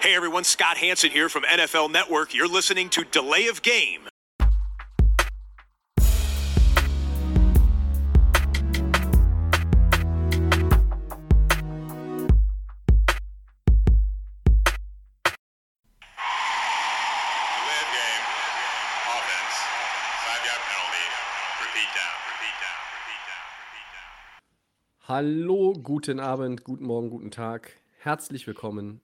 Hey everyone, Scott Hanson here from NFL Network. You're listening to Delay of Game. Delay game. Offense. Five yard penalty. Repeat down. Repeat down. Repeat down. Repeat down. Hallo, guten Abend, guten Morgen, guten Tag. Herzlich willkommen.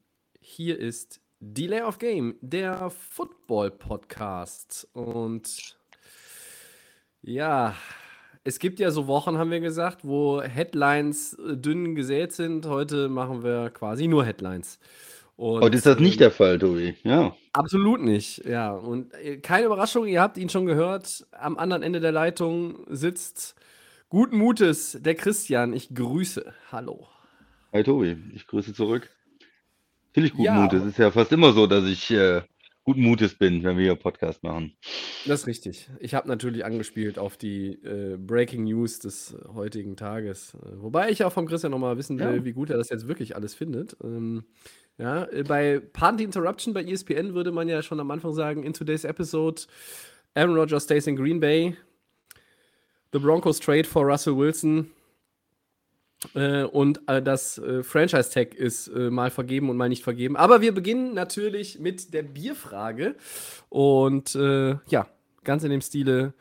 Hier ist Delay of Game, der Football Podcast. Und ja, es gibt ja so Wochen, haben wir gesagt, wo Headlines äh, dünn gesät sind. Heute machen wir quasi nur Headlines. Und, Heute ist das nicht ähm, der Fall, Tobi. Ja. Absolut nicht, ja. Und äh, keine Überraschung, ihr habt ihn schon gehört. Am anderen Ende der Leitung sitzt guten Mutes der Christian. Ich grüße. Hallo. Hi Tobi, ich grüße zurück. Natürlich guten Ja. Mutes. Es ist ja fast immer so, dass ich äh, guten Mutes bin, wenn wir hier Podcast machen. Das ist richtig. Ich habe natürlich angespielt auf die äh, Breaking News des heutigen Tages. Wobei ich auch vom Christian nochmal wissen will, Ja. wie gut er das jetzt wirklich alles findet. Ähm, ja, äh, bei Party Interruption bei ESPN würde man ja schon am Anfang sagen, in today's episode, Aaron Rodgers stays in Green Bay. The Broncos trade for Russell Wilson. Äh, und äh, das äh, Franchise-Tag ist äh, mal vergeben und mal nicht vergeben. Aber wir beginnen natürlich mit der Bierfrage. Und äh, ja, ganz in dem Stile,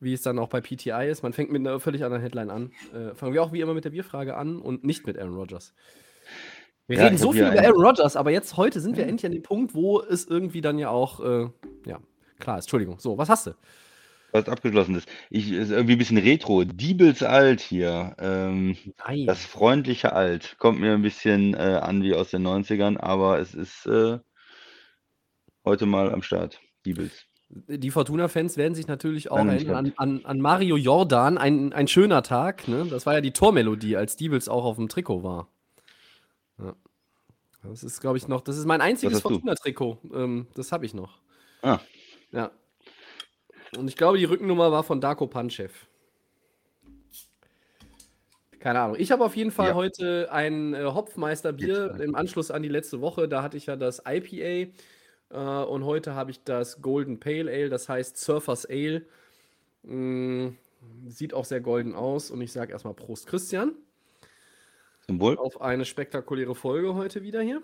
wie es dann auch bei PTI ist. Man fängt mit einer völlig anderen Headline an. Äh, fangen wir auch wie immer mit der Bierfrage an und nicht mit Aaron Rodgers. Wir Ja, reden so viel über einen- Aaron Rodgers, aber jetzt heute sind wir endlich an dem Punkt, wo es irgendwie dann ja auch, äh, ja, klar ist. Entschuldigung. So, was hast du? Was abgeschlossen ist. Ich ist irgendwie ein bisschen retro. Diebels alt hier. Ähm, Nein. das freundliche Alt. Kommt mir ein bisschen äh, an wie aus den 90ern, aber es ist äh, heute mal am Start. Diebels. Die Fortuna-Fans werden sich natürlich auch erinnern an, an, an Mario Jordan, ein, ein schöner Tag. Ne? Das war ja die Tormelodie, als Diebels auch auf dem Trikot war. Ja. Das ist, glaube ich, noch, das ist mein einziges? Fortuna-Trikot. Ähm, das habe ich noch. Ah, Ja. Und ich glaube, die Rückennummer war von Darko Panchev. Keine Ahnung. Ich habe auf jeden Fall Ja. heute ein äh, Hopfmeister-Bier Jetzt, im Anschluss an die letzte Woche. Da hatte ich ja das IPA äh, und heute habe ich das Golden Pale Ale, das heißt Surfers Ale. Mm, sieht auch sehr golden aus und ich sage erstmal Prost Christian zum Wohl. auf eine spektakuläre Folge heute wieder hier.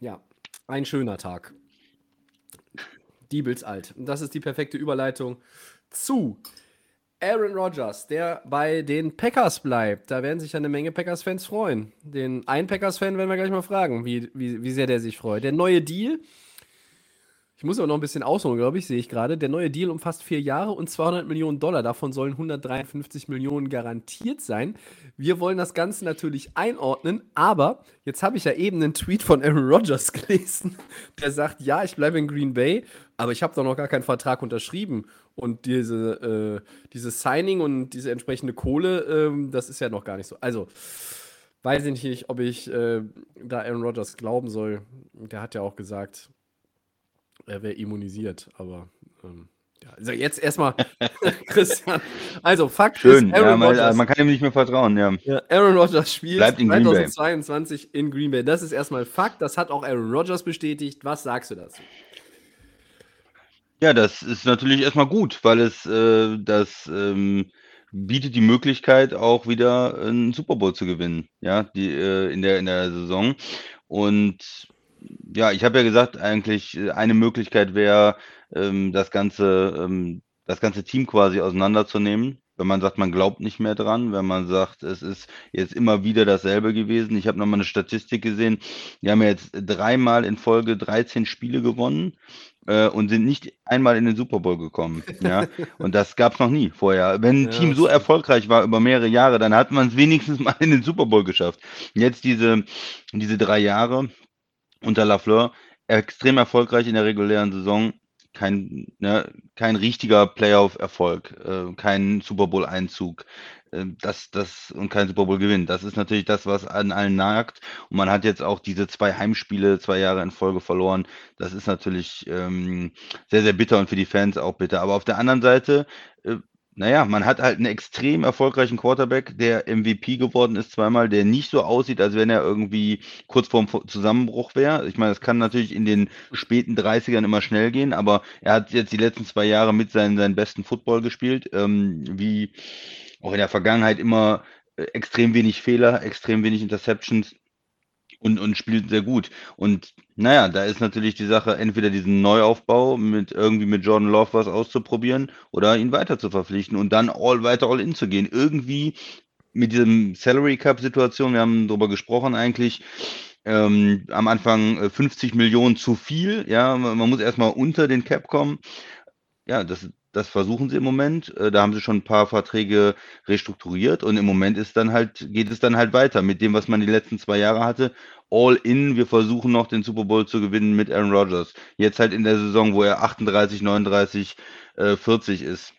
Ja, ein schöner Tag. Diebels alt. Und Das ist die perfekte Überleitung zu Aaron Rodgers, der bei den Packers bleibt. Da werden sich eine Menge Packers-Fans freuen. Den einen Packers-Fan werden wir gleich mal fragen, wie, wie, wie sehr der sich freut. Der neue Deal, ich muss aber noch ein bisschen ausholen, glaube ich, sehe ich gerade. Der neue Deal umfasst vier Jahre und 200 Millionen Dollar. Davon sollen 153 Millionen garantiert sein. Wir wollen das Ganze natürlich einordnen, aber jetzt habe ich ja eben einen Tweet von Aaron Rodgers gelesen, der sagt, ja, ich bleibe in Green Bay, aber ich habe doch noch gar keinen Vertrag unterschrieben. Und diese, äh, dieses Signing und diese entsprechende Kohle, ähm, das ist ja noch gar nicht so. Also, weiß ich nicht, ob ich äh, da Aaron Rodgers glauben soll. Der hat ja auch gesagt, er wäre immunisiert, aber ähm, ja. Also jetzt erstmal Christian. Also Fakt Schön. ist, Aaron Ja, man, Rodgers, man kann ihm nicht mehr vertrauen. Ja. ja, Aaron Rodgers spielt Bleibt in Green Bay. 2022 in Green Bay. Das ist erstmal Fakt. Das hat auch Aaron Rodgers bestätigt. Was sagst du dazu? Ja, das ist natürlich erstmal gut, weil es äh, das ähm, bietet die Möglichkeit, auch wieder einen Super Bowl zu gewinnen, ja, die äh, in der in der Saison. Und ja, ich habe ja gesagt, eigentlich äh, eine Möglichkeit wäre, ähm, das ganze ähm, das ganze Team quasi auseinanderzunehmen. Wenn man sagt, man glaubt nicht mehr dran, wenn man sagt, es ist jetzt immer wieder dasselbe gewesen. Ich habe noch mal eine Statistik gesehen. Die haben ja jetzt dreimal in Folge 13 Spiele gewonnen äh, und sind nicht einmal in den Super Bowl gekommen. Ja? Und das gab es noch nie vorher. Wenn ein Ja, Team so erfolgreich war über mehrere Jahre, dann hat man es wenigstens mal in den Super Bowl geschafft. Jetzt diese, diese drei Jahre unter Lafleur, extrem erfolgreich in der regulären Saison, kein, ne, kein richtiger Playoff-Erfolg, äh, kein Super Bowl-Einzug. Äh, Das, das und kein Super Bowl Gewinn. Das ist natürlich das, was an allen nagt. Und man hat jetzt auch diese zwei Heimspiele zwei Jahre in Folge verloren. Das ist natürlich ähm, sehr, sehr bitter und für die Fans auch bitter. Aber auf der anderen Seite, äh, naja, man hat halt einen extrem erfolgreichen Quarterback, der MVP geworden ist zweimal, der nicht so aussieht, als wenn er irgendwie kurz vorm Zusammenbruch wäre. Ich meine, es kann natürlich in den späten 30ern immer schnell gehen, aber er hat jetzt die letzten zwei Jahre mit seinen, seinen besten Football gespielt, ähm, wie auch in der Vergangenheit immer äh, extrem wenig Fehler, extrem wenig Interceptions und, und spielt sehr gut. Und naja, da ist natürlich die Sache, entweder diesen Neuaufbau mit irgendwie mit Jordan Love was auszuprobieren oder ihn weiter zu verpflichten und dann all weiter all in zu gehen. Irgendwie mit diesem Salary Cup Situation, wir haben darüber gesprochen eigentlich, ähm, am Anfang 50 äh, Millionen zu viel. Ja, man muss erstmal unter den Cap kommen. Ja, das, das versuchen sie im Moment. Äh, da haben sie schon ein paar Verträge restrukturiert und im Moment ist dann halt, geht es dann halt weiter mit dem, was man die letzten zwei Jahre hatte. All in, wir versuchen noch den Super Bowl zu gewinnen mit Aaron Rodgers. Jetzt halt in der Saison, wo er 38, 39, äh, 40 ist.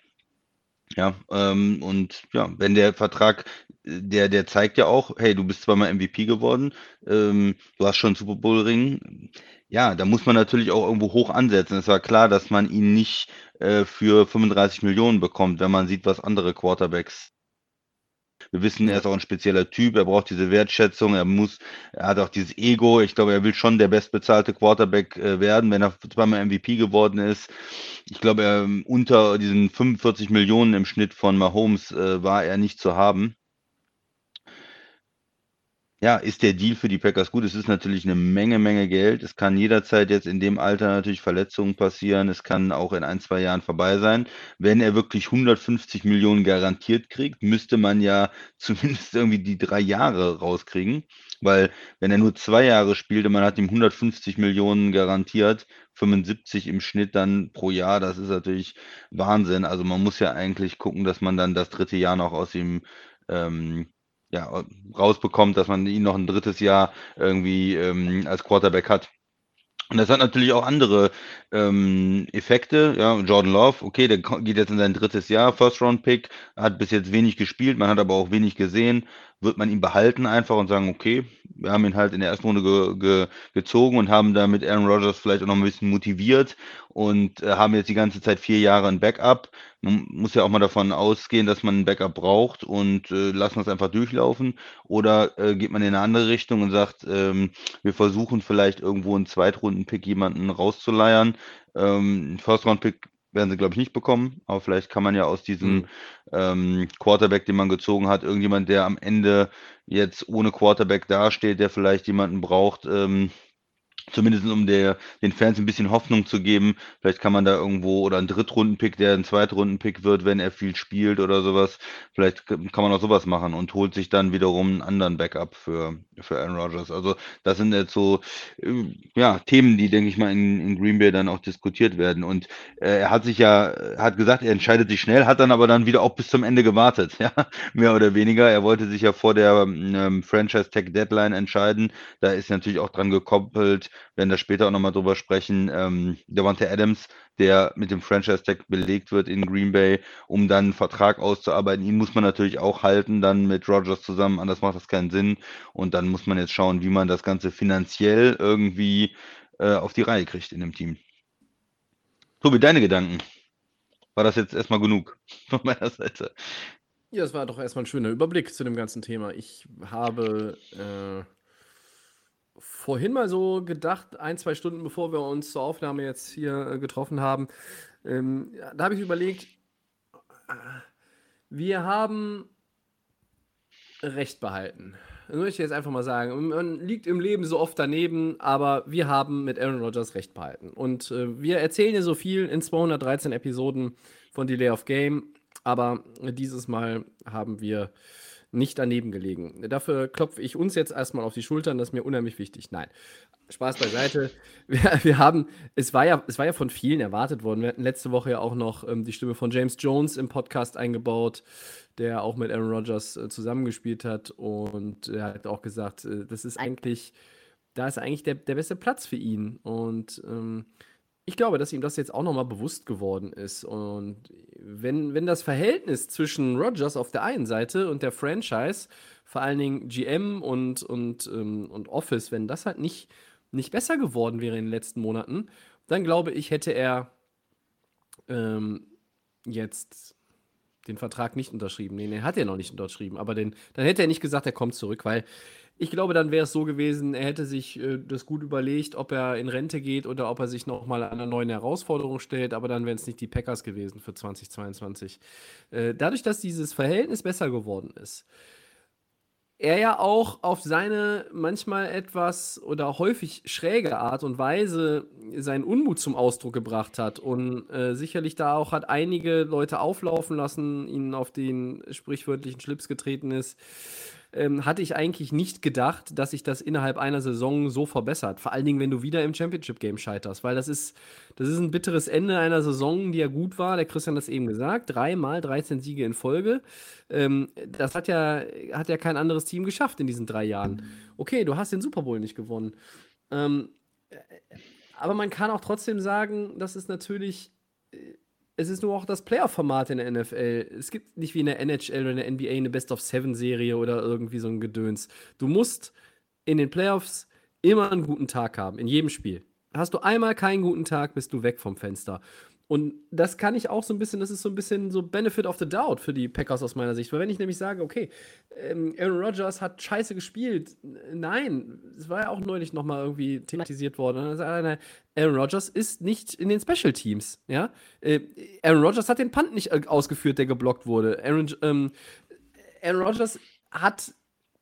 Ja, ähm, und ja, wenn der Vertrag, der, der zeigt ja auch, hey, du bist zweimal MVP geworden, ähm, du hast schon Super Bowl Ring. Ja, da muss man natürlich auch irgendwo hoch ansetzen. Es war klar, dass man ihn nicht äh, für 35 Millionen bekommt, wenn man sieht, was andere Quarterbacks wir wissen, er ist auch ein spezieller Typ, er braucht diese Wertschätzung, er muss, er hat auch dieses Ego. Ich glaube, er will schon der bestbezahlte Quarterback äh, werden, wenn er zweimal MVP geworden ist. Ich glaube, er, unter diesen 45 Millionen im Schnitt von Mahomes äh, war er nicht zu haben ja, ist der Deal für die Packers gut? Es ist natürlich eine Menge, Menge Geld. Es kann jederzeit jetzt in dem Alter natürlich Verletzungen passieren. Es kann auch in ein, zwei Jahren vorbei sein. Wenn er wirklich 150 Millionen garantiert kriegt, müsste man ja zumindest irgendwie die drei Jahre rauskriegen. Weil wenn er nur zwei Jahre spielt und man hat ihm 150 Millionen garantiert, 75 im Schnitt dann pro Jahr, das ist natürlich Wahnsinn. Also man muss ja eigentlich gucken, dass man dann das dritte Jahr noch aus ihm ähm, ja, rausbekommt, dass man ihn noch ein drittes Jahr irgendwie ähm, als Quarterback hat. Und das hat natürlich auch andere ähm, Effekte. Ja, Jordan Love, okay, der geht jetzt in sein drittes Jahr, First-Round-Pick, hat bis jetzt wenig gespielt, man hat aber auch wenig gesehen. Wird man ihn behalten einfach und sagen, okay, wir haben ihn halt in der ersten Runde ge ge gezogen und haben damit Aaron Rodgers vielleicht auch noch ein bisschen motiviert und äh, haben jetzt die ganze Zeit vier Jahre ein Backup. Man muss ja auch mal davon ausgehen, dass man ein Backup braucht und äh, lassen das einfach durchlaufen. Oder äh, geht man in eine andere Richtung und sagt, ähm, wir versuchen vielleicht irgendwo einen Zweitrunden-Pick jemanden rauszuleiern. Ähm, First-Round-Pick werden sie, glaube ich, nicht bekommen. Aber vielleicht kann man ja aus diesem mhm. ähm, Quarterback, den man gezogen hat, irgendjemand, der am Ende jetzt ohne Quarterback dasteht, der vielleicht jemanden braucht, ähm, Zumindest um der, den Fans ein bisschen Hoffnung zu geben. Vielleicht kann man da irgendwo oder ein Drittrunden-Pick, der ein Zweitrunden-Pick wird, wenn er viel spielt oder sowas. Vielleicht kann man auch sowas machen und holt sich dann wiederum einen anderen Backup für, für Aaron Rodgers. Also das sind jetzt so äh, ja, Themen, die, denke ich mal, in, in Green Bay dann auch diskutiert werden. Und äh, er hat sich ja, hat gesagt, er entscheidet sich schnell, hat dann aber dann wieder auch bis zum Ende gewartet, ja, mehr oder weniger. Er wollte sich ja vor der ähm, Franchise Tech Deadline entscheiden. Da ist natürlich auch dran gekoppelt, werden da später auch nochmal drüber sprechen. Ähm, Devontae Adams, der mit dem Franchise-Tag belegt wird in Green Bay, um dann einen Vertrag auszuarbeiten. Ihn muss man natürlich auch halten, dann mit Rogers zusammen, anders macht das keinen Sinn. Und dann muss man jetzt schauen, wie man das Ganze finanziell irgendwie äh, auf die Reihe kriegt in dem Team. Tobi, deine Gedanken? War das jetzt erstmal genug von meiner Seite? Ja, das war doch erstmal ein schöner Überblick zu dem ganzen Thema. Ich habe äh, vorhin mal so gedacht, ein, zwei Stunden bevor wir uns zur Aufnahme jetzt hier äh, getroffen haben, ähm, da habe ich überlegt, äh, wir haben Recht behalten. Das möchte ich jetzt einfach mal sagen. Man liegt im Leben so oft daneben, aber wir haben mit Aaron Rodgers Recht behalten. Und äh, wir erzählen ja so viel in 213 Episoden von Delay of Game, aber dieses Mal haben wir nicht daneben gelegen. Dafür klopfe ich uns jetzt erstmal auf die Schultern, das ist mir unheimlich wichtig. Nein, Spaß beiseite. Wir, wir, haben, es war, ja, es war ja von vielen erwartet worden. Wir hatten letzte Woche ja auch noch ähm, die Stimme von James Jones im Podcast eingebaut, der auch mit Aaron Rodgers äh, zusammengespielt hat. Und er hat auch gesagt, äh, das ist eigentlich, da ist eigentlich der, der beste Platz für ihn. Und ähm, ich glaube, dass ihm das jetzt auch nochmal bewusst geworden ist. Und wenn, wenn das Verhältnis zwischen Rogers auf der einen Seite und der Franchise, vor allen Dingen GM und, und, ähm, und Office, wenn das halt nicht, nicht besser geworden wäre in den letzten Monaten, dann glaube ich, hätte er ähm, jetzt den Vertrag nicht unterschrieben. Nee, den hat er noch nicht unterschrieben. Aber den, dann hätte er nicht gesagt, er kommt zurück, weil ich glaube, dann wäre es so gewesen, er hätte sich äh, das gut überlegt, ob er in Rente geht oder ob er sich nochmal einer neuen Herausforderung stellt, aber dann wären es nicht die Packers gewesen für 2022. Äh, dadurch, dass dieses Verhältnis besser geworden ist, er ja auch auf seine manchmal etwas oder häufig schräge Art und Weise seinen Unmut zum Ausdruck gebracht hat und äh, sicherlich da auch hat einige Leute auflaufen lassen, ihnen auf den sprichwörtlichen Schlips getreten ist ähm, hatte ich eigentlich nicht gedacht, dass sich das innerhalb einer Saison so verbessert. Vor allen Dingen, wenn du wieder im Championship-Game scheiterst, weil das ist, das ist ein bitteres Ende einer Saison, die ja gut war. Der Christian hat es eben gesagt, dreimal 13 Siege in Folge. Ähm, das hat ja, hat ja kein anderes Team geschafft in diesen drei Jahren. Okay, du hast den Super Bowl nicht gewonnen. Ähm, aber man kann auch trotzdem sagen, dass es natürlich äh, es ist nur auch das Player-Format in der NFL. Es gibt nicht wie in der NHL oder in der NBA eine Best-of-Seven-Serie oder irgendwie so ein Gedöns. Du musst in den Playoffs immer einen guten Tag haben, in jedem Spiel. Hast du einmal keinen guten Tag, bist du weg vom Fenster. Und das kann ich auch so ein bisschen, das ist so ein bisschen so Benefit of the Doubt für die Packers aus meiner Sicht. Weil wenn ich nämlich sage, okay, ähm, Aaron Rodgers hat scheiße gespielt, nein, es war ja auch neulich nochmal irgendwie thematisiert worden. Aaron Rodgers ist nicht in den Special Teams, ja. Äh, Aaron Rodgers hat den Punt nicht äh, ausgeführt, der geblockt wurde. Aaron, ähm, Aaron Rodgers hat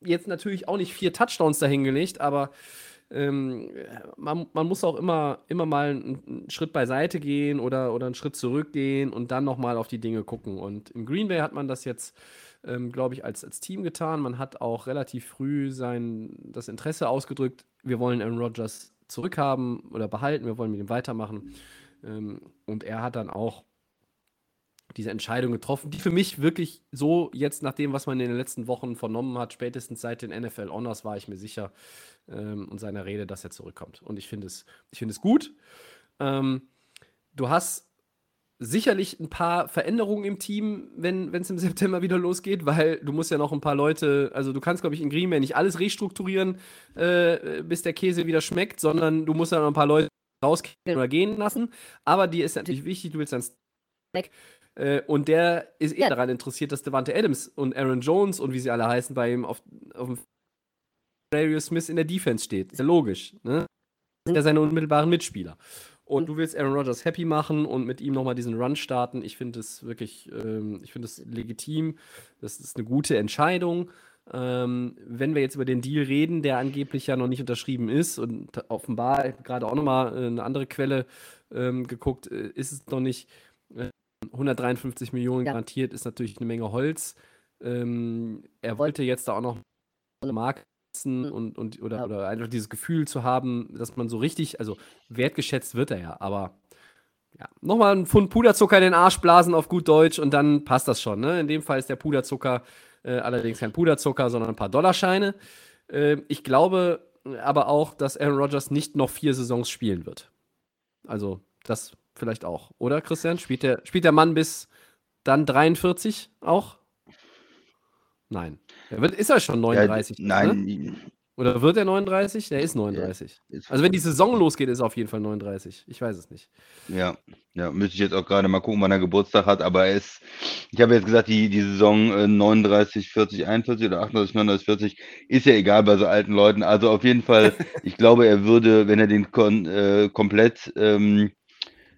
jetzt natürlich auch nicht vier Touchdowns dahingelegt, aber ähm, man, man, muss auch immer, immer mal einen, Schritt beiseite gehen oder, oder einen Schritt zurückgehen und dann nochmal auf die Dinge gucken. Und im Green Bay hat man das jetzt, ähm, glaube ich, als, als Team getan. Man hat auch relativ früh sein, das Interesse ausgedrückt, wir wollen Aaron Rodgers zurückhaben oder behalten, wir wollen mit ihm weitermachen. Ähm, und er hat dann auch diese Entscheidung getroffen, die für mich wirklich so jetzt nach dem, was man in den letzten Wochen vernommen hat, spätestens seit den NFL Honors war ich mir sicher ähm, und seiner Rede, dass er zurückkommt. Und ich finde es, ich finde es gut. Ähm, du hast sicherlich ein paar Veränderungen im Team, wenn es im September wieder losgeht, weil du musst ja noch ein paar Leute, also du kannst, glaube ich, in Green Bay nicht alles restrukturieren, äh, bis der Käse wieder schmeckt, sondern du musst ja noch ein paar Leute rausgehen oder gehen lassen. Aber dir ist natürlich wichtig, du willst dann äh, und der ist eher daran interessiert, dass Devante Adams und Aaron Jones und wie sie alle heißen, bei ihm auf, auf dem Darius Smith in der Defense steht. Ist ja logisch. Ne? Sind ja seine unmittelbaren Mitspieler. Und du willst Aaron Rodgers happy machen und mit ihm nochmal diesen Run starten. Ich finde es wirklich, ähm, ich finde es legitim. Das ist eine gute Entscheidung. Ähm, wenn wir jetzt über den Deal reden, der angeblich ja noch nicht unterschrieben ist und offenbar gerade auch nochmal äh, eine andere Quelle ähm, geguckt, äh, ist es noch nicht. 153 Millionen ja. garantiert ist natürlich eine Menge Holz. Ähm, er wollte jetzt da auch noch eine Marke und, und oder, ja. oder einfach dieses Gefühl zu haben, dass man so richtig, also wertgeschätzt wird er ja, aber ja, nochmal ein Pfund Puderzucker in den Arsch blasen auf gut Deutsch und dann passt das schon. Ne? In dem Fall ist der Puderzucker äh, allerdings kein Puderzucker, sondern ein paar Dollarscheine. Äh, ich glaube aber auch, dass Aaron Rodgers nicht noch vier Saisons spielen wird. Also, das vielleicht auch, oder Christian? Spielt der, spielt der Mann bis dann 43 auch? Nein. Er wird, ist er schon 39? Ja, nein. Ne? Oder wird er 39? Der ist 39. Ja, also wenn die Saison losgeht, ist er auf jeden Fall 39. Ich weiß es nicht. Ja, ja, müsste ich jetzt auch gerade mal gucken, wann er Geburtstag hat, aber er ist, ich habe jetzt gesagt, die, die Saison 39, 40, 41 oder 38, 39, 40, ist ja egal bei so alten Leuten. Also auf jeden Fall, ich glaube, er würde, wenn er den kon, äh, komplett ähm,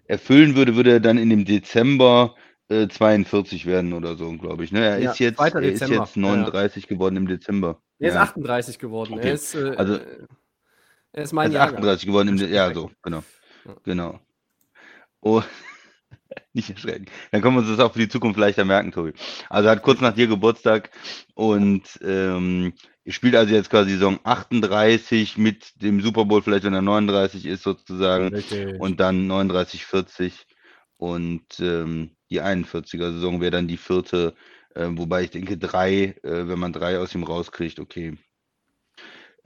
erfüllen würde, würde er dann in dem Dezember äh, 42 werden oder so, glaube ich. Ne? Er, ja, ist jetzt, er ist jetzt 39 ja. geworden im Dezember. Er ist 38 geworden. Okay. Er ist, äh, also, er ist mein Jahr. 38 geworden im Ja, so, genau. Genau. Oh, nicht erschrecken. Dann können wir uns das auch für die Zukunft leichter merken, Tobi. Also hat kurz nach dir Geburtstag und ähm, spielt also jetzt quasi Saison 38 mit dem Super Bowl, vielleicht wenn er 39 ist sozusagen. Richtig. Und dann 39, 40. Und ähm, die 41er Saison wäre dann die vierte. Äh, wobei ich denke, drei, äh, wenn man drei aus ihm rauskriegt, okay.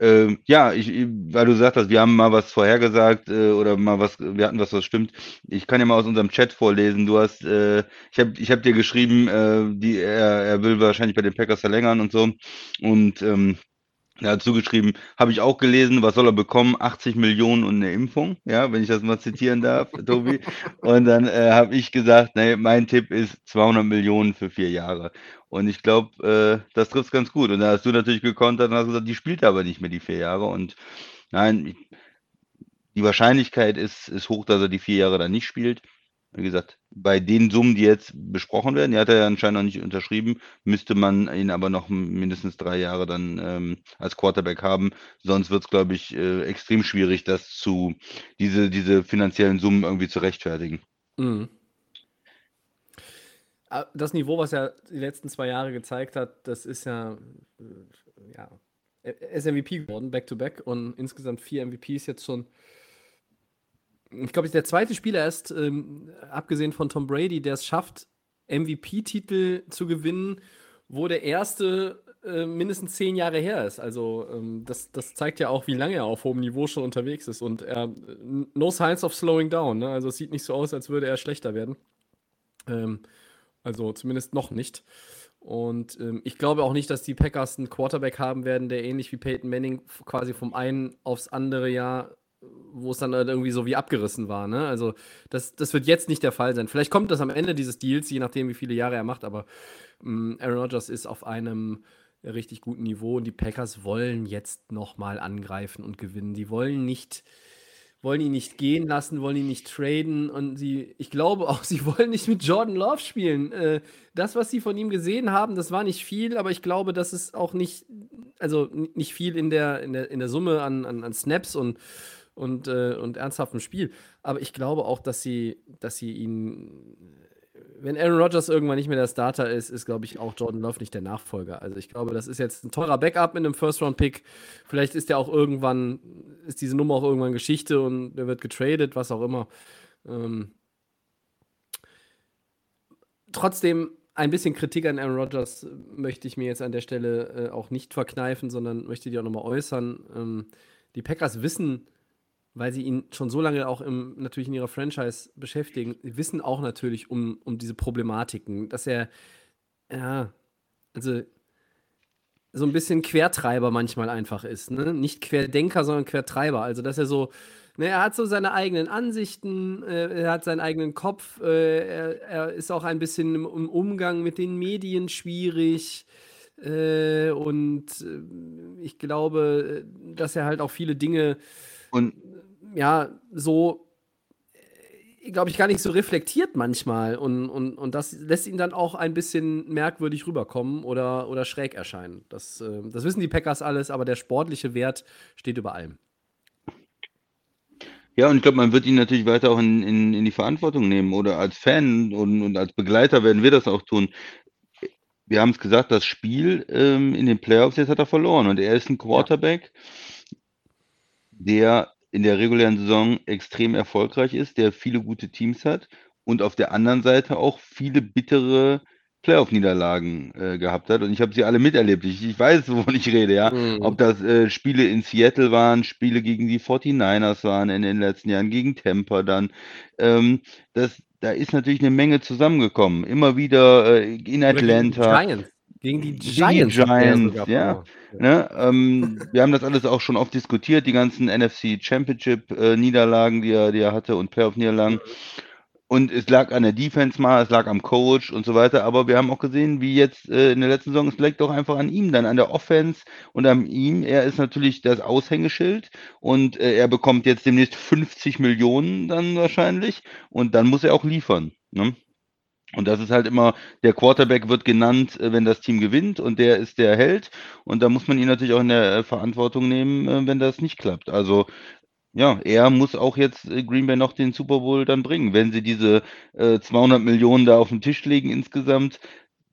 Ähm, ja, ich, weil du sagst, wir haben mal was vorhergesagt äh, oder mal was, wir hatten was, was stimmt. Ich kann ja mal aus unserem Chat vorlesen. Du hast, äh, ich habe ich hab dir geschrieben, äh, die, er, er will wahrscheinlich bei den Packers verlängern und so. Und ähm, Er hat zugeschrieben, habe ich auch gelesen, was soll er bekommen? 80 Millionen und eine Impfung, ja, wenn ich das mal zitieren darf, Tobi. Und dann äh, habe ich gesagt, nee, mein Tipp ist 200 Millionen für vier Jahre. Und ich glaube, äh, das trifft ganz gut. Und da hast du natürlich gekontert und hast gesagt, die spielt aber nicht mehr die vier Jahre. Und nein, die Wahrscheinlichkeit ist, ist hoch, dass er die vier Jahre dann nicht spielt. Wie gesagt, bei den Summen, die jetzt besprochen werden, die hat er ja anscheinend noch nicht unterschrieben, müsste man ihn aber noch mindestens drei Jahre dann ähm, als Quarterback haben. Sonst wird es, glaube ich, äh, extrem schwierig, das zu, diese, diese finanziellen Summen irgendwie zu rechtfertigen. Mhm. Ah, das Niveau, was er die letzten zwei Jahre gezeigt hat, das ist ja, äh, ja, er ist MVP geworden, back-to-back -back, und insgesamt vier MVPs jetzt schon ich glaube, ist der zweite Spieler erst, ähm, abgesehen von Tom Brady, der es schafft, MVP-Titel zu gewinnen, wo der erste äh, mindestens zehn Jahre her ist. Also ähm, das, das zeigt ja auch, wie lange er auf hohem Niveau schon unterwegs ist. Und er, no signs of slowing down. Ne? Also es sieht nicht so aus, als würde er schlechter werden. Ähm, also zumindest noch nicht. Und ähm, ich glaube auch nicht, dass die Packers einen Quarterback haben werden, der ähnlich wie Peyton Manning quasi vom einen aufs andere Jahr wo es dann halt irgendwie so wie abgerissen war. Ne? Also das, das wird jetzt nicht der Fall sein. Vielleicht kommt das am Ende dieses Deals, je nachdem, wie viele Jahre er macht, aber ähm, Aaron Rodgers ist auf einem richtig guten Niveau und die Packers wollen jetzt nochmal angreifen und gewinnen. Die wollen nicht, wollen ihn nicht gehen lassen, wollen ihn nicht traden und sie, ich glaube auch, sie wollen nicht mit Jordan Love spielen. Äh, das, was sie von ihm gesehen haben, das war nicht viel, aber ich glaube, das ist auch nicht, also nicht viel in der, in der, in der Summe an, an, an Snaps und und, äh, und ernsthaftem Spiel. Aber ich glaube auch, dass sie, dass sie ihn, wenn Aaron Rodgers irgendwann nicht mehr der Starter ist, ist, glaube ich, auch Jordan Love nicht der Nachfolger. Also ich glaube, das ist jetzt ein teurer Backup mit einem First-Round-Pick. Vielleicht ist der auch irgendwann, ist diese Nummer auch irgendwann Geschichte und der wird getradet, was auch immer. Ähm, trotzdem ein bisschen Kritik an Aaron Rodgers möchte ich mir jetzt an der Stelle äh, auch nicht verkneifen, sondern möchte die auch nochmal äußern. Ähm, die Packers wissen, weil sie ihn schon so lange auch im, natürlich in ihrer Franchise beschäftigen, wissen auch natürlich um, um diese Problematiken, dass er, ja, also so ein bisschen Quertreiber manchmal einfach ist. Ne? Nicht Querdenker, sondern Quertreiber. Also, dass er so, ne, er hat so seine eigenen Ansichten, äh, er hat seinen eigenen Kopf, äh, er, er, ist auch ein bisschen im, im Umgang mit den Medien schwierig. Äh, und äh, ich glaube, dass er halt auch viele Dinge und ja, so, äh, glaube ich, gar nicht so reflektiert manchmal. Und, und, und das lässt ihn dann auch ein bisschen merkwürdig rüberkommen oder, oder schräg erscheinen. Das, äh, das wissen die Packers alles, aber der sportliche Wert steht über allem. Ja, und ich glaube, man wird ihn natürlich weiter auch in, in, in die Verantwortung nehmen oder als Fan und, und als Begleiter werden wir das auch tun. Wir haben es gesagt, das Spiel ähm, in den Playoffs jetzt hat er verloren und er ist ein Quarterback, ja. Der in der regulären Saison extrem erfolgreich ist, der viele gute Teams hat und auf der anderen Seite auch viele bittere Playoff-Niederlagen äh, gehabt hat. Und ich habe sie alle miterlebt. Ich, ich weiß, wovon ich rede, ja. Mhm. Ob das äh, Spiele in Seattle waren, Spiele gegen die 49ers waren in den letzten Jahren, gegen Tampa dann. Ähm, das, da ist natürlich eine Menge zusammengekommen. Immer wieder äh, in Atlanta. Giants. Gegen die Giants. Die Giants, ja. Ne? Ähm, wir haben das alles auch schon oft diskutiert, die ganzen NFC Championship-Niederlagen, äh, die, er, die er hatte und Playoff-Niederlagen. Und es lag an der Defense mal, es lag am Coach und so weiter. Aber wir haben auch gesehen, wie jetzt äh, in der letzten Saison, es lag doch einfach an ihm dann, an der Offense und an ihm. Er ist natürlich das Aushängeschild und äh, er bekommt jetzt demnächst 50 Millionen dann wahrscheinlich und dann muss er auch liefern. Ne? Und das ist halt immer, der Quarterback wird genannt, äh, wenn das Team gewinnt und der ist der Held. Und da muss man ihn natürlich auch in der äh, Verantwortung nehmen, äh, wenn das nicht klappt. Also ja, er muss auch jetzt Green Bay noch den Super Bowl dann bringen. Wenn sie diese äh, 200 Millionen da auf den Tisch legen insgesamt,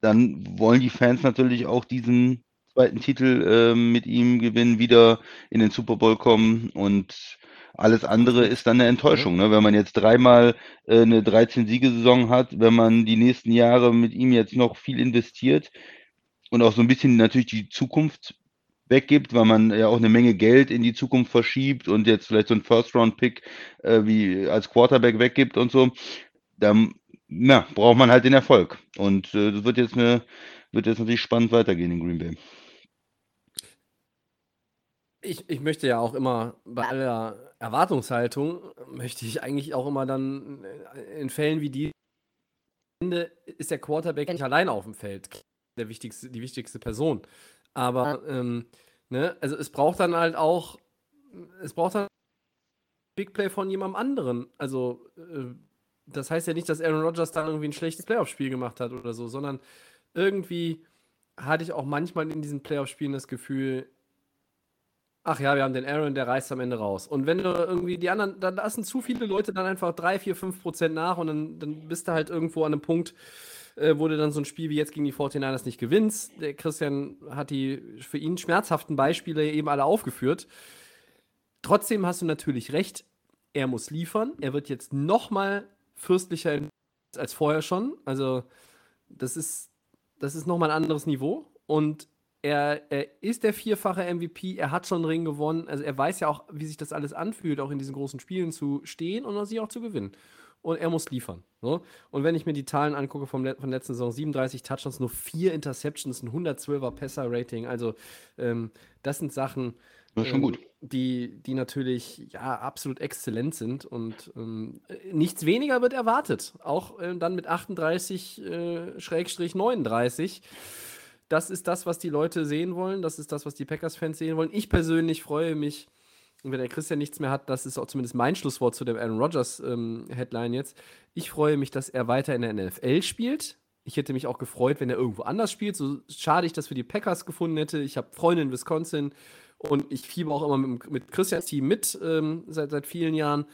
dann wollen die Fans natürlich auch diesen zweiten Titel äh, mit ihm gewinnen, wieder in den Super Bowl kommen und alles andere ist dann eine Enttäuschung. Ne? Wenn man jetzt dreimal äh, eine 13-Siegesaison hat, wenn man die nächsten Jahre mit ihm jetzt noch viel investiert und auch so ein bisschen natürlich die Zukunft weggibt, weil man ja auch eine Menge Geld in die Zukunft verschiebt und jetzt vielleicht so ein First-Round-Pick äh, wie als Quarterback weggibt und so, dann ja, braucht man halt den Erfolg. Und äh, das wird jetzt, eine, wird jetzt natürlich spannend weitergehen in Green Bay. Ich, ich möchte ja auch immer bei aller Erwartungshaltung, möchte ich eigentlich auch immer dann äh, in Fällen wie die, Ende ist der Quarterback nicht alleine auf dem Feld, der wichtigste, die wichtigste Person. Aber, ähm, ne, also es braucht dann halt auch, es braucht dann Big Play von jemandem anderen. Also, äh, das heißt ja nicht, dass Aaron Rodgers dann irgendwie ein schlechtes Playoff-Spiel gemacht hat oder so, sondern irgendwie hatte ich auch manchmal in diesen Playoff-Spielen das Gefühl, ach ja, wir haben den Aaron, der reißt am Ende raus. Und wenn du irgendwie die anderen, dann lassen zu viele Leute dann einfach 3, 4, 5 Prozent nach und dann, dann bist du halt irgendwo an einem Punkt, äh, wo du dann so ein Spiel wie jetzt gegen die 49ers nicht gewinnst. Der Christian hat die für ihn schmerzhaften Beispiele eben alle aufgeführt. Trotzdem hast du natürlich recht, er muss liefern. Er wird jetzt noch mal fürstlicher als vorher schon. Also das ist, das ist noch mal ein anderes Niveau. Und er, er, ist der vierfache MVP, er hat schon einen Ring gewonnen. Also er weiß ja auch, wie sich das alles anfühlt, auch in diesen großen Spielen zu stehen und sie auch zu gewinnen. Und er muss liefern. So. Und wenn ich mir die Zahlen angucke vom, von letzten Saison, 37 Touchdowns, nur 4 Interceptions, ein 112er Passer-Rating. Also ähm, das sind Sachen. Ähm, die, die natürlich ja absolut exzellent sind und ähm, nichts weniger wird erwartet. Auch äh, dann mit 38 äh, Schrägstrich 39. Das ist das, was die Leute sehen wollen. Das ist das, was die Packers-Fans sehen wollen. Ich persönlich freue mich, und wenn der Christian nichts mehr hat, das ist auch zumindest mein Schlusswort zu der Aaron Rodgers-Headline ähm, jetzt. Ich freue mich, dass er weiter in der NFL spielt. Ich hätte mich auch gefreut, wenn er irgendwo anders spielt. So schade ich das für die Packers gefunden hätte. Ich habe Freunde in Wisconsin und ich fiebe auch immer mit, mit Christians Team mit ähm, seit, seit vielen Jahren.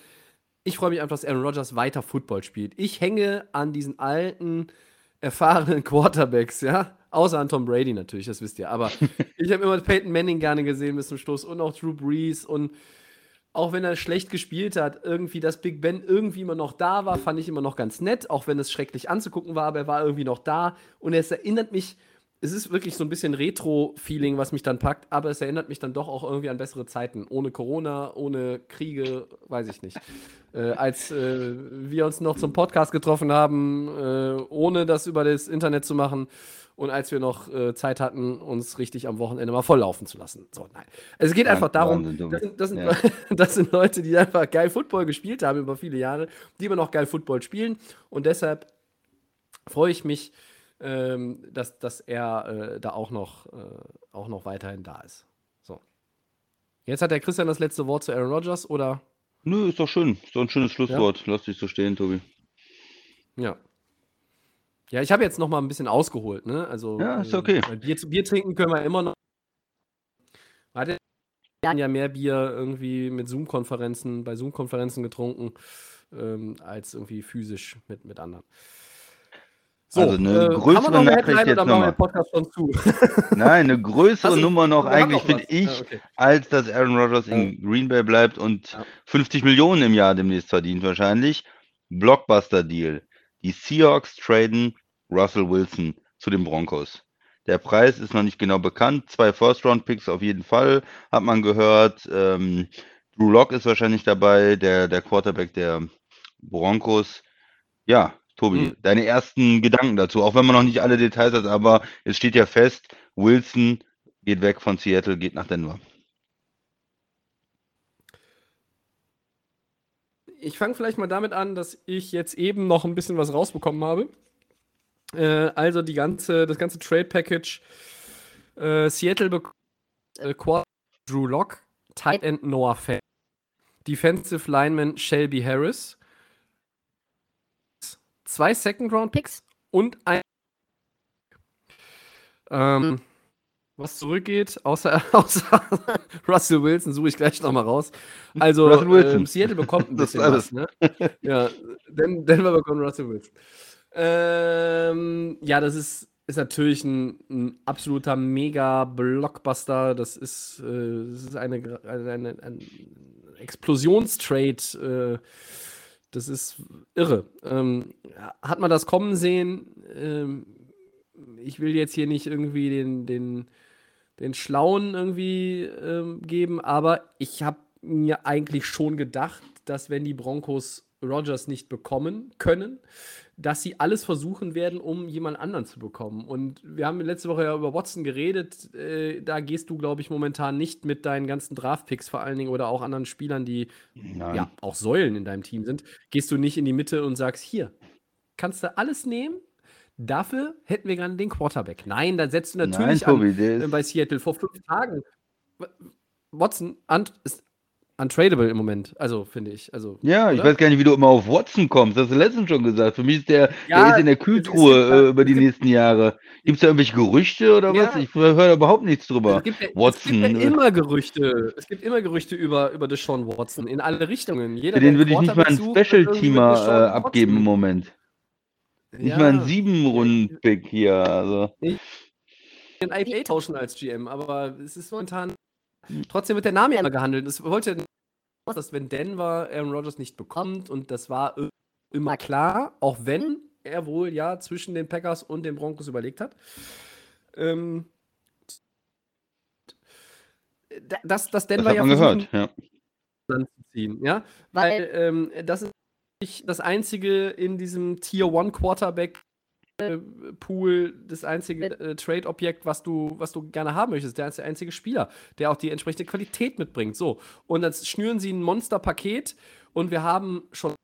Ich freue mich einfach, dass Aaron Rodgers weiter Football spielt. Ich hänge an diesen alten, erfahrenen Quarterbacks, ja. Außer an Tom Brady natürlich, das wisst ihr. Aber ich habe immer Peyton Manning gerne gesehen bis zum Schluss und auch Drew Brees und auch wenn er schlecht gespielt hat, irgendwie, dass Big Ben irgendwie immer noch da war, fand ich immer noch ganz nett, auch wenn es schrecklich anzugucken war, aber er war irgendwie noch da und es erinnert mich es ist wirklich so ein bisschen Retro-Feeling, was mich dann packt, aber es erinnert mich dann doch auch irgendwie an bessere Zeiten. Ohne Corona, ohne Kriege, weiß ich nicht. Äh, als äh, wir uns noch zum Podcast getroffen haben, äh, ohne das über das Internet zu machen und als wir noch äh, Zeit hatten, uns richtig am Wochenende mal volllaufen zu lassen. So, nein. Es geht einfach darum, das sind, das, sind, ja. das sind Leute, die einfach geil Football gespielt haben über viele Jahre, die immer noch geil Football spielen und deshalb freue ich mich, ähm, dass, dass er äh, da auch noch, äh, auch noch weiterhin da ist. So. Jetzt hat der Christian das letzte Wort zu Aaron Rodgers, oder? Nö, ist doch schön. Ist doch ein schönes Schlusswort. Ja? Lass dich so stehen, Tobi. Ja. Ja, ich habe jetzt noch mal ein bisschen ausgeholt, ne? Also, ja, ist okay. Äh, Bier, Bier trinken können wir immer noch. Hat ja mehr Bier irgendwie mit Zoom-Konferenzen, bei Zoom-Konferenzen getrunken, ähm, als irgendwie physisch mit, mit anderen. So, also eine äh, größere Nachricht jetzt nochmal. Nein, eine größere also, Nummer noch eigentlich, finde ich, ja, okay. als dass Aaron Rodgers ja. in Green Bay bleibt und ja. 50 Millionen im Jahr demnächst verdient wahrscheinlich. Blockbuster-Deal. Die Seahawks traden Russell Wilson zu den Broncos. Der Preis ist noch nicht genau bekannt. Zwei First-Round-Picks auf jeden Fall, hat man gehört. Ähm, Drew Locke ist wahrscheinlich dabei, der, der Quarterback der Broncos. Ja, Tobi, hm. deine ersten Gedanken dazu, auch wenn man noch nicht alle Details hat, aber es steht ja fest, Wilson geht weg von Seattle, geht nach Denver. Ich fange vielleicht mal damit an, dass ich jetzt eben noch ein bisschen was rausbekommen habe. Äh, also die ganze, das ganze Trade Package. Äh, Seattle bekommt äh, Drew Lock, Tight End Noah Fett, Defensive Lineman Shelby Harris, zwei Second-Round-Picks und ein. Ähm, was zurückgeht, außer, außer Russell Wilson, suche ich gleich nochmal raus. Also, ähm, Seattle bekommt ein bisschen was. Ne? Ja, Den Denver bekommt Russell Wilson. Ähm, ja, das ist, ist natürlich ein, ein absoluter Mega-Blockbuster. Das ist, äh, das ist eine, eine, eine, ein Explosionstrade. Äh, das ist irre. Ähm, hat man das kommen sehen? Ähm, ich will jetzt hier nicht irgendwie den, den, den Schlauen irgendwie ähm, geben, aber ich habe mir eigentlich schon gedacht, dass wenn die Broncos Rodgers nicht bekommen können, dass sie alles versuchen werden, um jemand anderen zu bekommen. Und wir haben letzte Woche ja über Watson geredet. Äh, da gehst du, glaube ich, momentan nicht mit deinen ganzen Draftpicks vor allen Dingen oder auch anderen Spielern, die Nein. ja auch Säulen in deinem Team sind, gehst du nicht in die Mitte und sagst, hier, kannst du alles nehmen. Dafür hätten wir gerne den Quarterback. Nein, da setzt du Nein, natürlich Tobi, an äh, bei Seattle vor fünf Tagen. Watson un ist untradable im Moment, also finde ich. Also, ja, ich oder? weiß gar nicht, wie du immer auf Watson kommst. Das hast du letztens schon gesagt. Für mich ist der, Ja, der ist in der Kühltruhe da- äh, über die nächsten Jahre. Gibt es da irgendwelche Gerüchte oder was? Ja. Ich höre da überhaupt nichts drüber. Es gibt, ja, Watson, es gibt ja äh, immer Gerüchte. Es gibt immer Gerüchte über, über Deshaun Watson in alle Richtungen. Jeder, den würde ich nicht mal mit Special-Teamer äh, abgeben im. Moment. Nicht Ja, mal einen sieben-Runden-Pick hier. Also. den IPA tauschen als GM, aber es ist momentan. Trotzdem wird der Name immer gehandelt. Es wollte, dass wenn Denver Aaron Rodgers nicht bekommt und das war immer klar, auch wenn er wohl ja zwischen den Packers und den Broncos überlegt hat. Ähm, da- dass, dass Das Denver hat ja gehört, ja. ziehen, ja, weil ähm, das ist das einzige in diesem Tier One Quarterback Pool, das einzige äh, Trade-Objekt, was du, was du gerne haben möchtest. Der ist der einzige Spieler, der auch die entsprechende Qualität mitbringt. So. Und dann schnüren sie ein Monsterpaket und wir haben schon in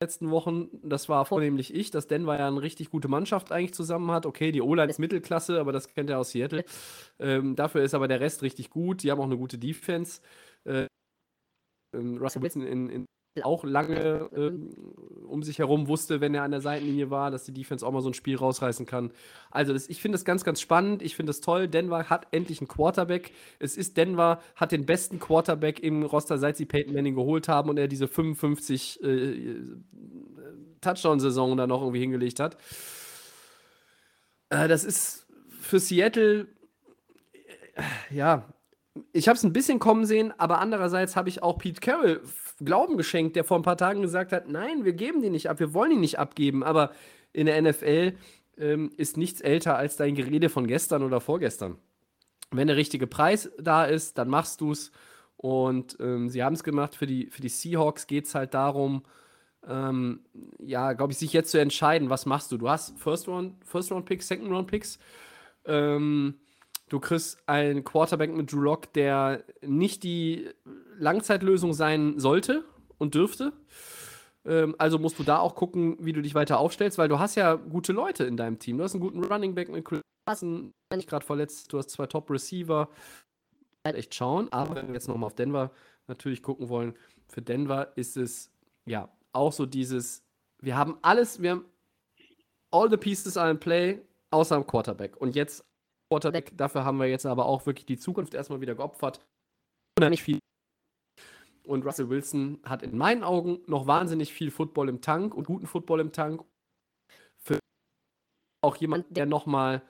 den letzten Wochen, das war vornehmlich ich, dass Denver ja eine richtig gute Mannschaft eigentlich zusammen hat. Okay, die O-Line ist Mittelklasse, aber das kennt ihr aus Seattle. Ähm, dafür ist aber der Rest richtig gut. Die haben auch eine gute Defense. Äh, ähm, Russell Wilson in, in auch lange ähm, um sich herum wusste, wenn er an der Seitenlinie war, dass die Defense auch mal so ein Spiel rausreißen kann. Also das, ich finde das ganz, ganz spannend. Ich finde es toll. Denver hat endlich einen Quarterback. Es ist Denver, hat den besten Quarterback im Roster, seit sie Peyton Manning geholt haben und er diese 55 äh, Touchdown-Saison da noch irgendwie hingelegt hat. Äh, das ist für Seattle, äh, ja, ich habe es ein bisschen kommen sehen, aber andererseits habe ich auch Pete Carroll Glauben geschenkt, der vor ein paar Tagen gesagt hat, nein, wir geben die nicht ab, wir wollen die nicht abgeben. Aber in der NFL ähm, ist nichts älter als dein Gerede von gestern oder vorgestern. Wenn der richtige Preis da ist, dann machst du es. Und ähm, sie haben es gemacht. Für die, für die Seahawks geht es halt darum, ähm, ja, glaube ich, sich jetzt zu entscheiden, was machst du. Du hast First Round, First Round Picks, Second Round Picks. Ähm, du kriegst einen Quarterback mit Drew Lock, der nicht die Langzeitlösung sein sollte und dürfte. Ähm, also musst du da auch gucken, wie du dich weiter aufstellst, weil du hast ja gute Leute in deinem Team. Du hast einen guten Running Back mit Chris Carson, nicht gerade verletzt. Du hast zwei Top Receiver. Halt echt schauen. Aber wenn wir jetzt nochmal auf Denver natürlich gucken wollen, für Denver ist es ja auch so dieses, wir haben alles, wir haben all the pieces are in play, außer am Quarterback. Und jetzt Quarterback, dafür haben wir jetzt aber auch wirklich die Zukunft erstmal wieder geopfert. Unheimlich viel. Und Russell Wilson hat in meinen Augen noch wahnsinnig viel Football im Tank und guten Football im Tank. Für auch jemand, der nochmal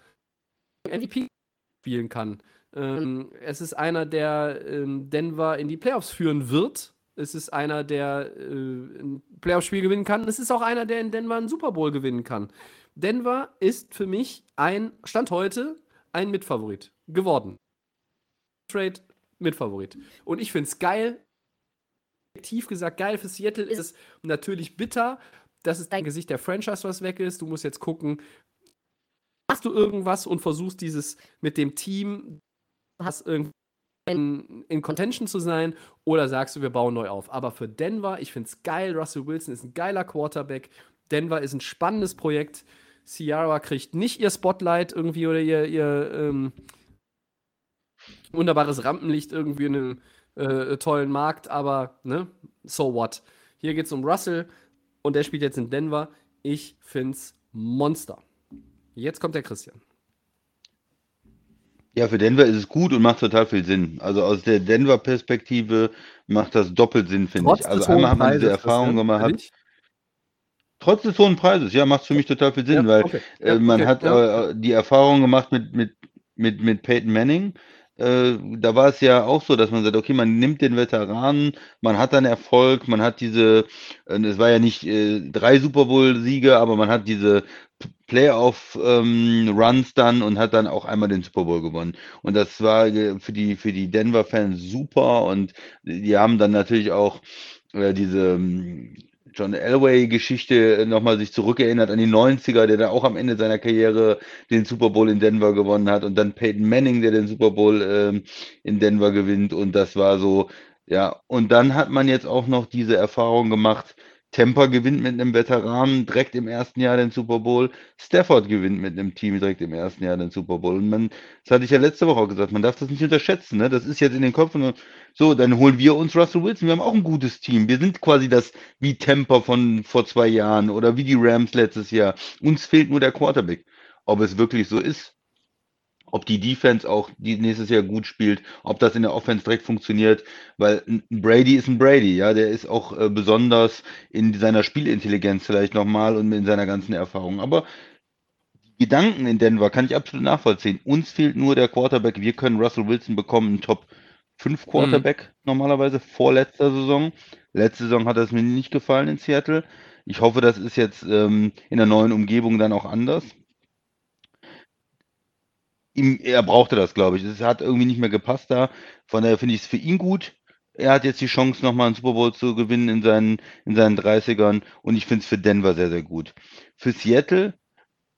MVP spielen kann. Ähm, es ist einer, der ähm, Denver in die Playoffs führen wird. Es ist einer, der äh, ein Playoff-Spiel gewinnen kann. Es ist auch einer, der in Denver einen Super Bowl gewinnen kann. Denver ist für mich ein, Stand heute, ein Mitfavorit geworden. Trade Mitfavorit. Und ich finde es geil, tief gesagt geil für Seattle ist es natürlich bitter, dass es dein Gesicht der Franchise was weg ist. Du musst jetzt gucken, machst du irgendwas und versuchst dieses mit dem Team, hast irgendwie in, in Contention zu sein oder sagst du, wir bauen neu auf. Aber für Denver, ich finde es geil. Russell Wilson ist ein geiler Quarterback. Denver ist ein spannendes Projekt. Ciara kriegt nicht ihr Spotlight irgendwie oder ihr, ihr ähm, wunderbares Rampenlicht irgendwie in einem äh, tollen Markt, aber ne, so what. Hier geht es um Russell und der spielt jetzt in Denver. Ich find's Monster. Jetzt kommt der Christian. Ja, für Denver ist es gut und macht total viel Sinn. Also aus der Denver-Perspektive macht das doppelt Sinn, finde ich. Also einmal hat man diese Erfahrung gemacht. Trotz des hohen Preises, ja, macht es für mich total viel Sinn, Ja, weil okay. äh, Ja, man okay, hat ja. äh, die Erfahrung gemacht mit, mit, mit, mit Peyton Manning. Äh, da war es ja auch so, dass man sagt, okay, man nimmt den Veteranen, man hat dann Erfolg, man hat diese, äh, es war ja nicht äh, drei Super Bowl-Siege, aber man hat diese Playoff-Runs dann und hat dann auch einmal den Super Bowl gewonnen. Und das war für die, für die Denver-Fans super und die haben dann natürlich auch äh, diese ähm, John Elway-Geschichte nochmal sich zurückerinnert an die 90er, der da auch am Ende seiner Karriere den Super Bowl in Denver gewonnen hat und dann Peyton Manning, der den Super Bowl ähm, in Denver gewinnt und das war so, ja, und dann hat man jetzt auch noch diese Erfahrung gemacht, Tampa gewinnt mit einem Veteranen direkt im ersten Jahr den Super Bowl. Stafford gewinnt mit einem Team direkt im ersten Jahr den Super Bowl. Und man, das hatte ich ja letzte Woche auch gesagt, man darf das nicht unterschätzen. Ne? Das ist jetzt in den Köpfen. So, dann holen wir uns Russell Wilson. Wir haben auch ein gutes Team. Wir sind quasi das wie Tampa von vor zwei Jahren oder wie die Rams letztes Jahr. Uns fehlt nur der Quarterback. Ob es wirklich so ist, ob die Defense auch nächstes Jahr gut spielt, ob das in der Offense direkt funktioniert, weil Brady ist ein Brady, ja, der ist auch äh, besonders in seiner Spielintelligenz vielleicht nochmal und in seiner ganzen Erfahrung. Aber Gedanken in Denver kann ich absolut nachvollziehen. Uns fehlt nur der Quarterback. Wir können Russell Wilson bekommen, einen Top 5 Quarterback mhm. normalerweise vor letzter Saison. Letzte Saison hat es mir nicht gefallen in Seattle. Ich hoffe, das ist jetzt ähm, in der neuen Umgebung dann auch anders ihm, er brauchte das, glaube ich. Es hat irgendwie nicht mehr gepasst da. Von daher finde ich es für ihn gut. Er hat jetzt die Chance, nochmal einen Super Bowl zu gewinnen in seinen, in seinen 30ern. Und ich finde es für Denver sehr, sehr gut. Für Seattle,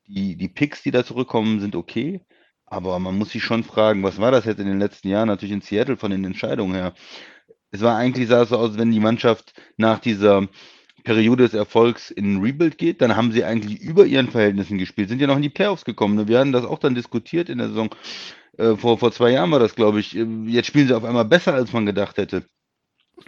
die, die Picks, die da zurückkommen, sind okay. Aber man muss sich schon fragen, was war das jetzt in den letzten Jahren? Natürlich in Seattle von den Entscheidungen her. Es war eigentlich, sah es so aus, wenn die Mannschaft nach dieser Periode des Erfolgs in Rebuild geht, dann haben sie eigentlich über ihren Verhältnissen gespielt, sind ja noch in die Playoffs gekommen. Wir hatten das auch dann diskutiert in der Saison. Äh, vor, vor zwei Jahren war das, glaube ich. Äh, jetzt spielen sie auf einmal besser, als man gedacht hätte.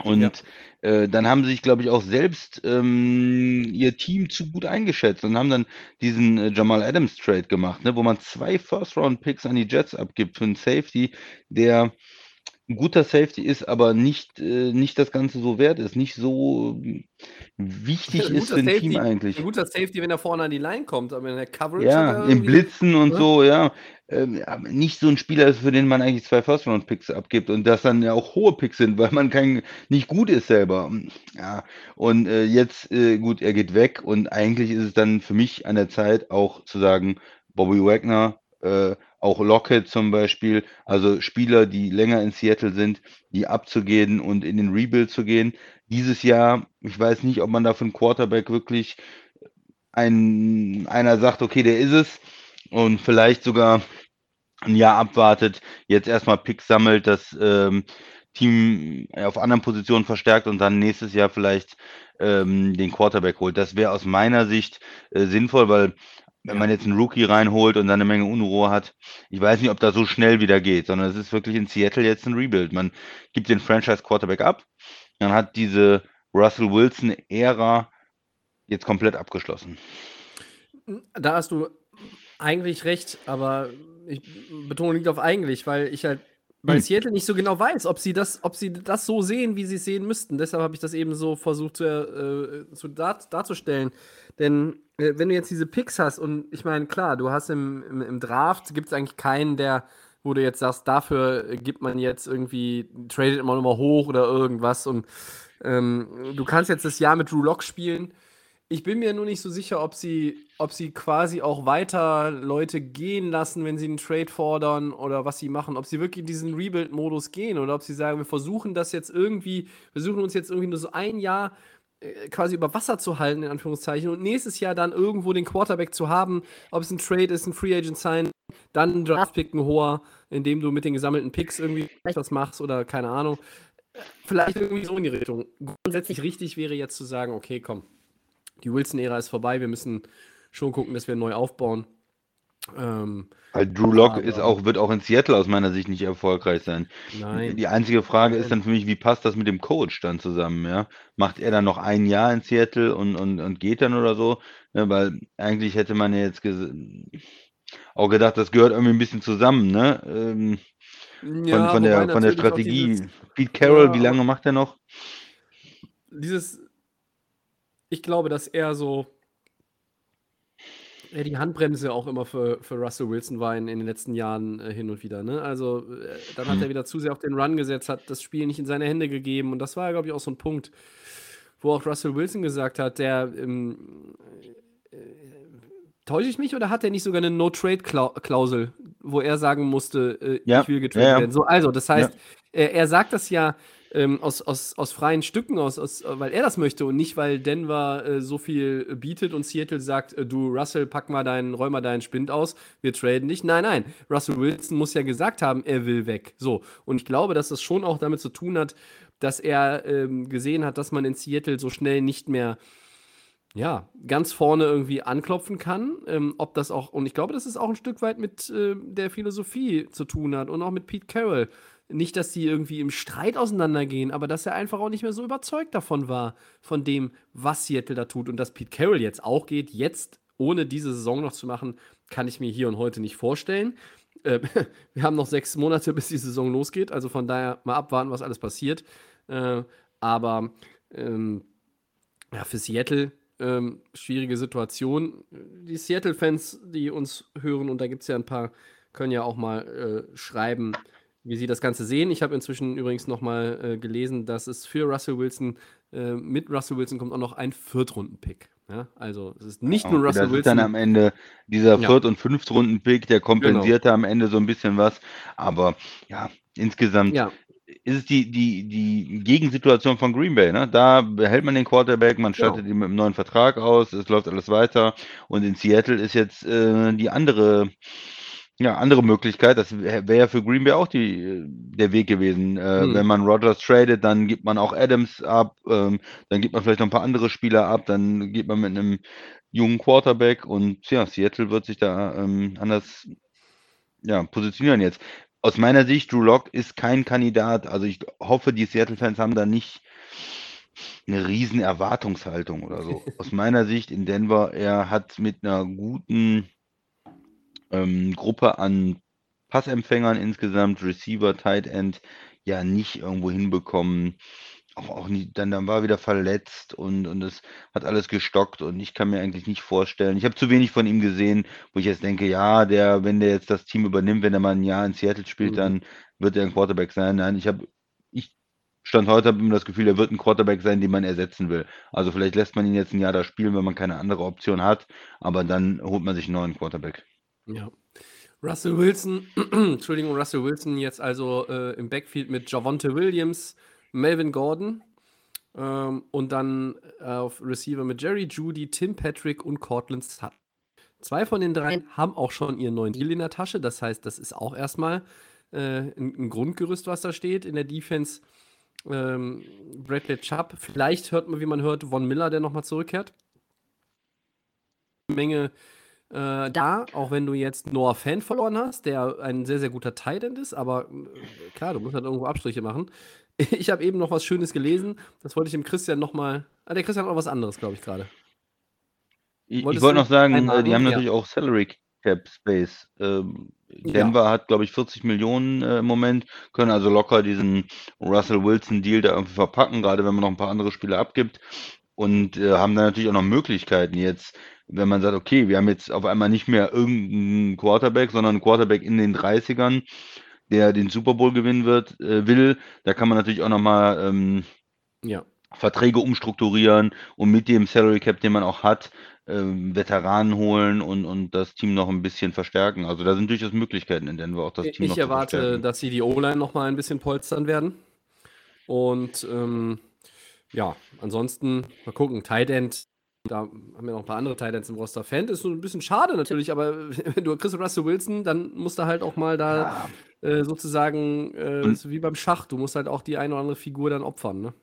Und ja. äh, dann haben sie sich, glaube ich, auch selbst ähm, ihr Team zu gut eingeschätzt und haben dann diesen äh, Jamal Adams Trade gemacht, ne, wo man zwei First-Round-Picks an die Jets abgibt für einen Safety, der ein guter Safety ist, aber nicht, äh, nicht das Ganze so wert ist, nicht so wichtig ist für ein Safety, Team eigentlich. Ein guter Safety, wenn er vorne an die Line kommt, aber in der Coverage. Ja, im Blitzen und ja. so, ja. Ähm, nicht so ein Spieler ist, für den man eigentlich zwei First-Round-Picks abgibt und das dann ja auch hohe Picks sind, weil man kein, nicht gut ist selber. Ja, und äh, jetzt, äh, gut, er geht weg und eigentlich ist es dann für mich an der Zeit auch zu sagen, Bobby Wagner, äh, auch Lockett zum Beispiel, also Spieler, die länger in Seattle sind, die abzugehen und in den Rebuild zu gehen. Dieses Jahr, ich weiß nicht, ob man da einen Quarterback wirklich ein, einer sagt, okay, der ist es und vielleicht sogar ein Jahr abwartet, jetzt erstmal Picks sammelt, das ähm, Team auf anderen Positionen verstärkt und dann nächstes Jahr vielleicht ähm, den Quarterback holt. Das wäre aus meiner Sicht äh, sinnvoll, weil wenn man jetzt einen Rookie reinholt und dann eine Menge Unruhe hat, ich weiß nicht, ob das so schnell wieder geht, sondern es ist wirklich in Seattle jetzt ein Rebuild. Man gibt den Franchise Quarterback ab, dann hat diese Russell Wilson-Ära jetzt komplett abgeschlossen. Da hast du eigentlich recht, aber ich betone nicht auf eigentlich, weil ich halt bei hm. Seattle nicht so genau weiß, ob sie das, ob sie das so sehen, wie sie es sehen müssten. Deshalb habe ich das eben so versucht zu, äh, zu dar darzustellen. Denn äh, wenn du jetzt diese Picks hast und ich meine, klar, du hast im, im, im Draft, gibt es eigentlich keinen, der, wo du jetzt sagst, dafür gibt man jetzt irgendwie, tradet immer nochmal hoch oder irgendwas und ähm, du kannst jetzt das Jahr mit Drew Lock spielen. Ich bin mir nur nicht so sicher, ob sie, ob sie quasi auch weiter Leute gehen lassen, wenn sie einen Trade fordern oder was sie machen. Ob sie wirklich in diesen Rebuild-Modus gehen oder ob sie sagen, wir versuchen das jetzt irgendwie, wir versuchen uns jetzt irgendwie nur so ein Jahr äh, quasi über Wasser zu halten, in Anführungszeichen, und nächstes Jahr dann irgendwo den Quarterback zu haben, ob es ein Trade ist, ein Free Agent sein, dann ein Draftpick ein hoher, indem du mit den gesammelten Picks irgendwie was machst oder keine Ahnung. Vielleicht irgendwie so in die Richtung. Grundsätzlich richtig wäre jetzt zu sagen, okay, komm, die Wilson-Ära ist vorbei, wir müssen schon gucken, dass wir neu aufbauen. Ähm, Weil Drew Lock ist auch, wird auch in Seattle aus meiner Sicht nicht erfolgreich sein. Nein. Die einzige Frage ist dann für mich, wie passt das mit dem Coach dann zusammen? Ja? Macht er dann noch ein Jahr in Seattle und, und, und geht dann oder so? Ja, weil eigentlich hätte man ja jetzt auch gedacht, das gehört irgendwie ein bisschen zusammen, ne? Ähm, von, ja, von, der, von der Strategie. Dieses, Pete Carroll, ja, wie lange macht er noch? Dieses, ich glaube, dass er so ja, die Handbremse auch immer für, für Russell Wilson war in, in den letzten Jahren äh, hin und wieder. Ne? Also äh, dann hat er wieder zu sehr auf den Run gesetzt, hat das Spiel nicht in seine Hände gegeben. Und das war, glaube ich, auch so ein Punkt, wo auch Russell Wilson gesagt hat, der ähm, äh, täusche ich mich oder hat er nicht sogar eine No-Trade-Klausel, wo er sagen musste, äh, ja. ich will getradet ja, werden? So, also, das heißt, er sagt das ja ähm, aus, aus, aus freien Stücken, aus, aus, weil er das möchte und nicht, weil Denver äh, so viel bietet und Seattle sagt, äh, du Russell, pack mal deinen, räum mal deinen Spind aus, wir traden dich. Nein, nein, Russell Wilson muss ja gesagt haben, er will weg. So, und ich glaube, dass das schon auch damit zu tun hat, dass er ähm, gesehen hat, dass man in Seattle so schnell nicht mehr ja, ganz vorne irgendwie anklopfen kann. Ähm, ob das auch, und ich glaube, dass es auch ein Stück weit mit äh, der Philosophie zu tun hat und auch mit Pete Carroll. Nicht, dass die irgendwie im Streit auseinandergehen, aber dass er einfach auch nicht mehr so überzeugt davon war, von dem, was Seattle da tut. Und dass Pete Carroll jetzt auch geht, jetzt ohne diese Saison noch zu machen, kann ich mir hier und heute nicht vorstellen. Äh, wir haben noch sechs Monate, bis die Saison losgeht, also von daher mal abwarten, was alles passiert. Äh, aber ähm, ja, für Seattle ähm, schwierige Situation. Die Seattle-Fans, die uns hören, und da gibt es ja ein paar, können ja auch mal äh, schreiben, wie sie das Ganze sehen. Ich habe inzwischen übrigens nochmal äh, gelesen, dass es für Russell Wilson, äh, mit Russell Wilson kommt auch noch ein Viertrunden-Pick. Ja, also es ist nicht genau, nur Russell das Wilson. Ist dann am Ende dieser ja. Viert- und Fünftrunden-Pick, der kompensierte genau. am Ende so ein bisschen was. Aber ja, insgesamt ja ist es die, die, die Gegensituation von Green Bay. Ne? Da behält man den Quarterback, man stattet genau. ihn mit einem neuen Vertrag aus, es läuft alles weiter. Und in Seattle ist jetzt äh, die andere, ja, andere Möglichkeit. Das wäre ja für Green Bay auch die, der Weg gewesen. Äh, hm. Wenn man Rodgers tradet, dann gibt man auch Adams ab, ähm, dann gibt man vielleicht noch ein paar andere Spieler ab, dann geht man mit einem jungen Quarterback und ja, Seattle wird sich da ähm, anders ja, positionieren jetzt aus meiner Sicht, Drew Lock ist kein Kandidat. Also ich hoffe, die Seattle-Fans haben da nicht eine riesen Erwartungshaltung oder so. Aus meiner Sicht in Denver, er hat mit einer guten ähm, Gruppe an Passempfängern insgesamt, Receiver, Tight End, ja nicht irgendwo hinbekommen, auch, auch nie, dann, dann war er wieder verletzt und, und es hat alles gestockt und ich kann mir eigentlich nicht vorstellen. Ich habe zu wenig von ihm gesehen, wo ich jetzt denke, ja, der, wenn der jetzt das Team übernimmt, wenn er mal ein Jahr in Seattle spielt, mhm. dann wird er ein Quarterback sein. Nein, ich habe, ich stand heute, habe immer das Gefühl, er wird ein Quarterback sein, den man ersetzen will. Also vielleicht lässt man ihn jetzt ein Jahr da spielen, wenn man keine andere Option hat, aber dann holt man sich einen neuen Quarterback. Ja. Russell Wilson, Entschuldigung, Russell Wilson jetzt also äh, im Backfield mit Javonte Williams, Melvin Gordon ähm, und dann äh, auf Receiver mit Jerry Judy, Tim Patrick und Cortland Sutton. Zwei von den drei haben auch schon ihren neuen Deal in der Tasche. Das heißt, das ist auch erstmal äh, ein, ein, Grundgerüst, was da steht. In der Defense ähm, Bradley Chubb. Vielleicht hört man, wie man hört, Von Miller, der nochmal zurückkehrt. Eine Menge äh, da, auch wenn du jetzt Noah Fan verloren hast, der ein sehr, sehr guter Tight End ist, aber äh, klar, du musst halt irgendwo Abstriche machen. Ich habe eben noch was Schönes gelesen. Das wollte ich dem Christian nochmal. Ah, der Christian hat noch was anderes, glaube ich, gerade. Ich, ich wollte noch sagen, äh, die haben natürlich ja. auch Salary Cap Space. Ähm, Denver ja. hat, glaube ich, 40 Millionen äh, im Moment, können also locker diesen Russell Wilson Deal da irgendwie verpacken, gerade wenn man noch ein paar andere Spiele abgibt. Und äh, haben dann natürlich auch noch Möglichkeiten jetzt, wenn man sagt, okay, wir haben jetzt auf einmal nicht mehr irgendeinen Quarterback, sondern einen Quarterback in den 30ern der den Super Bowl gewinnen wird, äh, will. Da kann man natürlich auch nochmal ähm, ja. Verträge umstrukturieren und mit dem Salary Cap, den man auch hat, ähm, Veteranen holen und, und das Team noch ein bisschen verstärken. Also da sind durchaus Möglichkeiten in Denver auch das Team ich noch erwarte, dass sie die O-Line nochmal ein bisschen polstern werden. Und ähm, ja, ansonsten mal gucken. Tight End da haben wir noch ein paar andere Titans im Roster. Fan ist so ein bisschen schade natürlich, aber wenn du kriegst Russell Wilson, dann musst du halt auch mal da ja. äh, sozusagen, äh, so wie beim Schach, du musst halt auch die eine oder andere Figur dann opfern, ne?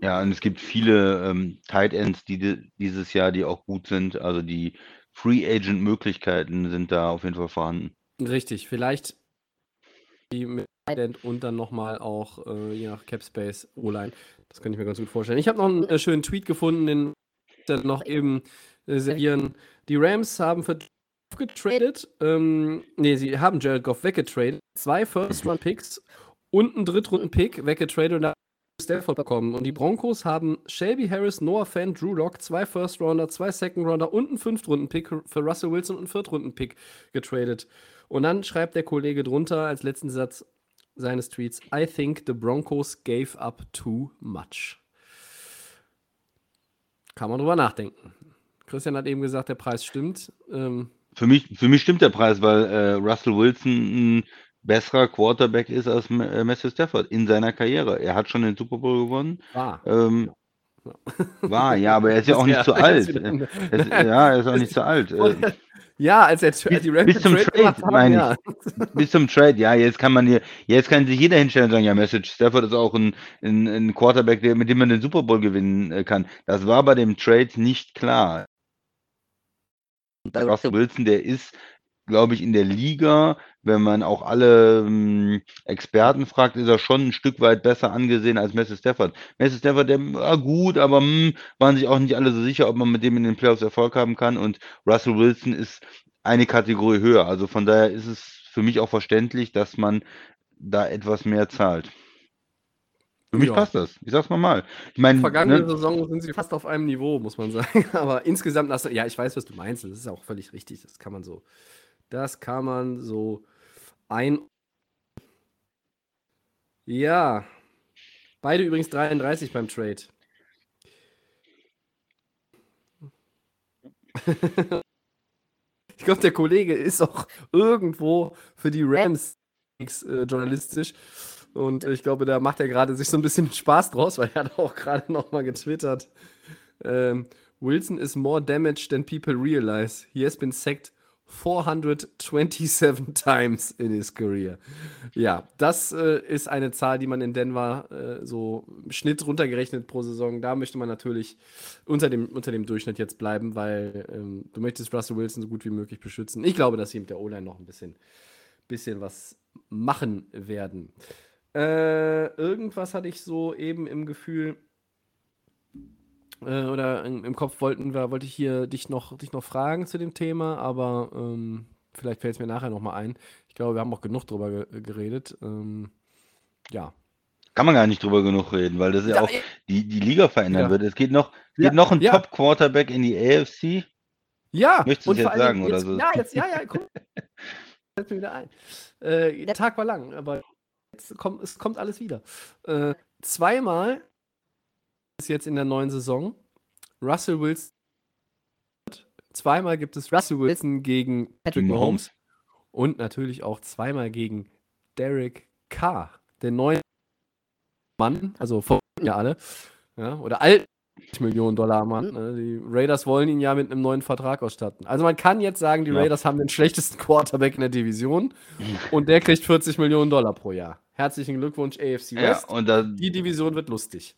Ja, und es gibt viele ähm, Tight Ends, die, die dieses Jahr, die auch gut sind. Also die Free Agent Möglichkeiten sind da auf jeden Fall vorhanden. Richtig, vielleicht die mit und dann nochmal auch äh, je nach Cap Space O-Line. Das könnte ich mir ganz gut vorstellen. Ich habe noch einen äh, schönen Tweet gefunden, den dann noch eben äh, servieren. Die Rams haben für getradet. Ähm, nee, sie haben Jared Goff weggetradet. Zwei First-Round-Picks und einen Drittrunden-Pick weggetradet und da Stafford bekommen. Und die Broncos haben Shelby Harris, Noah Fan, Drew Lock, zwei First-Rounder, zwei Second-Rounder und einen Fünftrunden-Pick für Russell Wilson und einen Viertrunden-Pick getradet. Und dann schreibt der Kollege drunter als letzten Satz: seines Tweets, I think the Broncos gave up too much. Kann man drüber nachdenken. Christian hat eben gesagt, der Preis stimmt. Ähm, für, mich, für mich stimmt der Preis, weil äh, Russell Wilson besserer Quarterback ist als äh, Matthew Stafford in seiner Karriere. Er hat schon den Super Bowl gewonnen. War. Ähm, war, ja, aber er ist ja auch nicht zu alt. Ja, er ist auch nicht zu alt. Ja, als er bis, die Rams bis zum Trade, gemacht haben, meine ja. ich. Bis zum Trade, ja, jetzt kann man hier, jetzt kann sich jeder hinstellen und sagen, ja, Message Stafford ist auch ein, ein, ein Quarterback, der, mit dem man den Super Bowl gewinnen äh, kann. Das war bei dem Trade nicht klar. Russell Wilson, der ist, glaube ich, in der Liga, wenn man auch alle ähm, Experten fragt, ist er schon ein Stück weit besser angesehen als Messi Stafford. Messi Stafford, der war gut, aber hm, waren sich auch nicht alle so sicher, ob man mit dem in den Playoffs Erfolg haben kann. Und Russell Wilson ist eine Kategorie höher. Also von daher ist es für mich auch verständlich, dass man da etwas mehr zahlt. Für mich Ja. passt das. Ich sag's mal mal. Ich meine, Vergangene ne, Saison sind sie fast auf einem Niveau, muss man sagen. Aber insgesamt, hast du- ja, ich weiß, was du meinst. Das ist auch völlig richtig. Das kann man so, das kann man so ein. Ja. Beide übrigens 33 beim Trade. ich glaube, der Kollege ist auch irgendwo für die Rams äh, journalistisch. Und ich glaube, da macht er gerade sich so ein bisschen Spaß draus, weil er hat auch gerade noch mal getwittert. Ähm, Wilson is more damaged than people realize. He has been sacked 427 times in his career. Ja, das äh, ist eine Zahl, die man in Denver äh, so im Schnitt runtergerechnet pro Saison. Da möchte man natürlich unter dem, unter dem Durchschnitt jetzt bleiben, weil ähm, du möchtest Russell Wilson so gut wie möglich beschützen. Ich glaube, dass sie mit der O-Line noch ein bisschen, bisschen was machen werden. Äh, irgendwas hatte ich so eben im Gefühl äh, oder im, im Kopf wollten wir, wollte ich hier dich noch, dich noch fragen zu dem Thema, aber ähm, vielleicht fällt es mir nachher nochmal ein. Ich glaube, wir haben auch genug drüber ge geredet. Ähm, ja. kann man gar nicht drüber genug reden, weil das ja, Ja, auch die, die Liga verändern Ja. wird. Es geht noch, geht Ja, noch ein ja. Top-Quarterback in die AFC. Ja, Möchtest du jetzt sagen Dingen oder jetzt, so? Ja, jetzt, ja, ja, guck. Fällt mir wieder ein. Äh, der Tag war lang, aber jetzt kommt, es kommt alles wieder. Äh, zweimal jetzt in der neuen Saison Russell Wilson. Zweimal gibt es Russell Wilson gegen Patrick Mahomes. Und natürlich auch zweimal gegen Derek Carr, der neue Mann, also von ja alle, ja, oder alt Millionen Dollar Mann. Ne? Die Raiders wollen ihn ja mit einem neuen Vertrag ausstatten. Also man kann jetzt sagen, die Ja. Raiders haben den schlechtesten Quarterback in der Division und der kriegt 40 Millionen Dollar pro Jahr. Herzlichen Glückwunsch, AFC Ja, West. und da, Die Division wird lustig.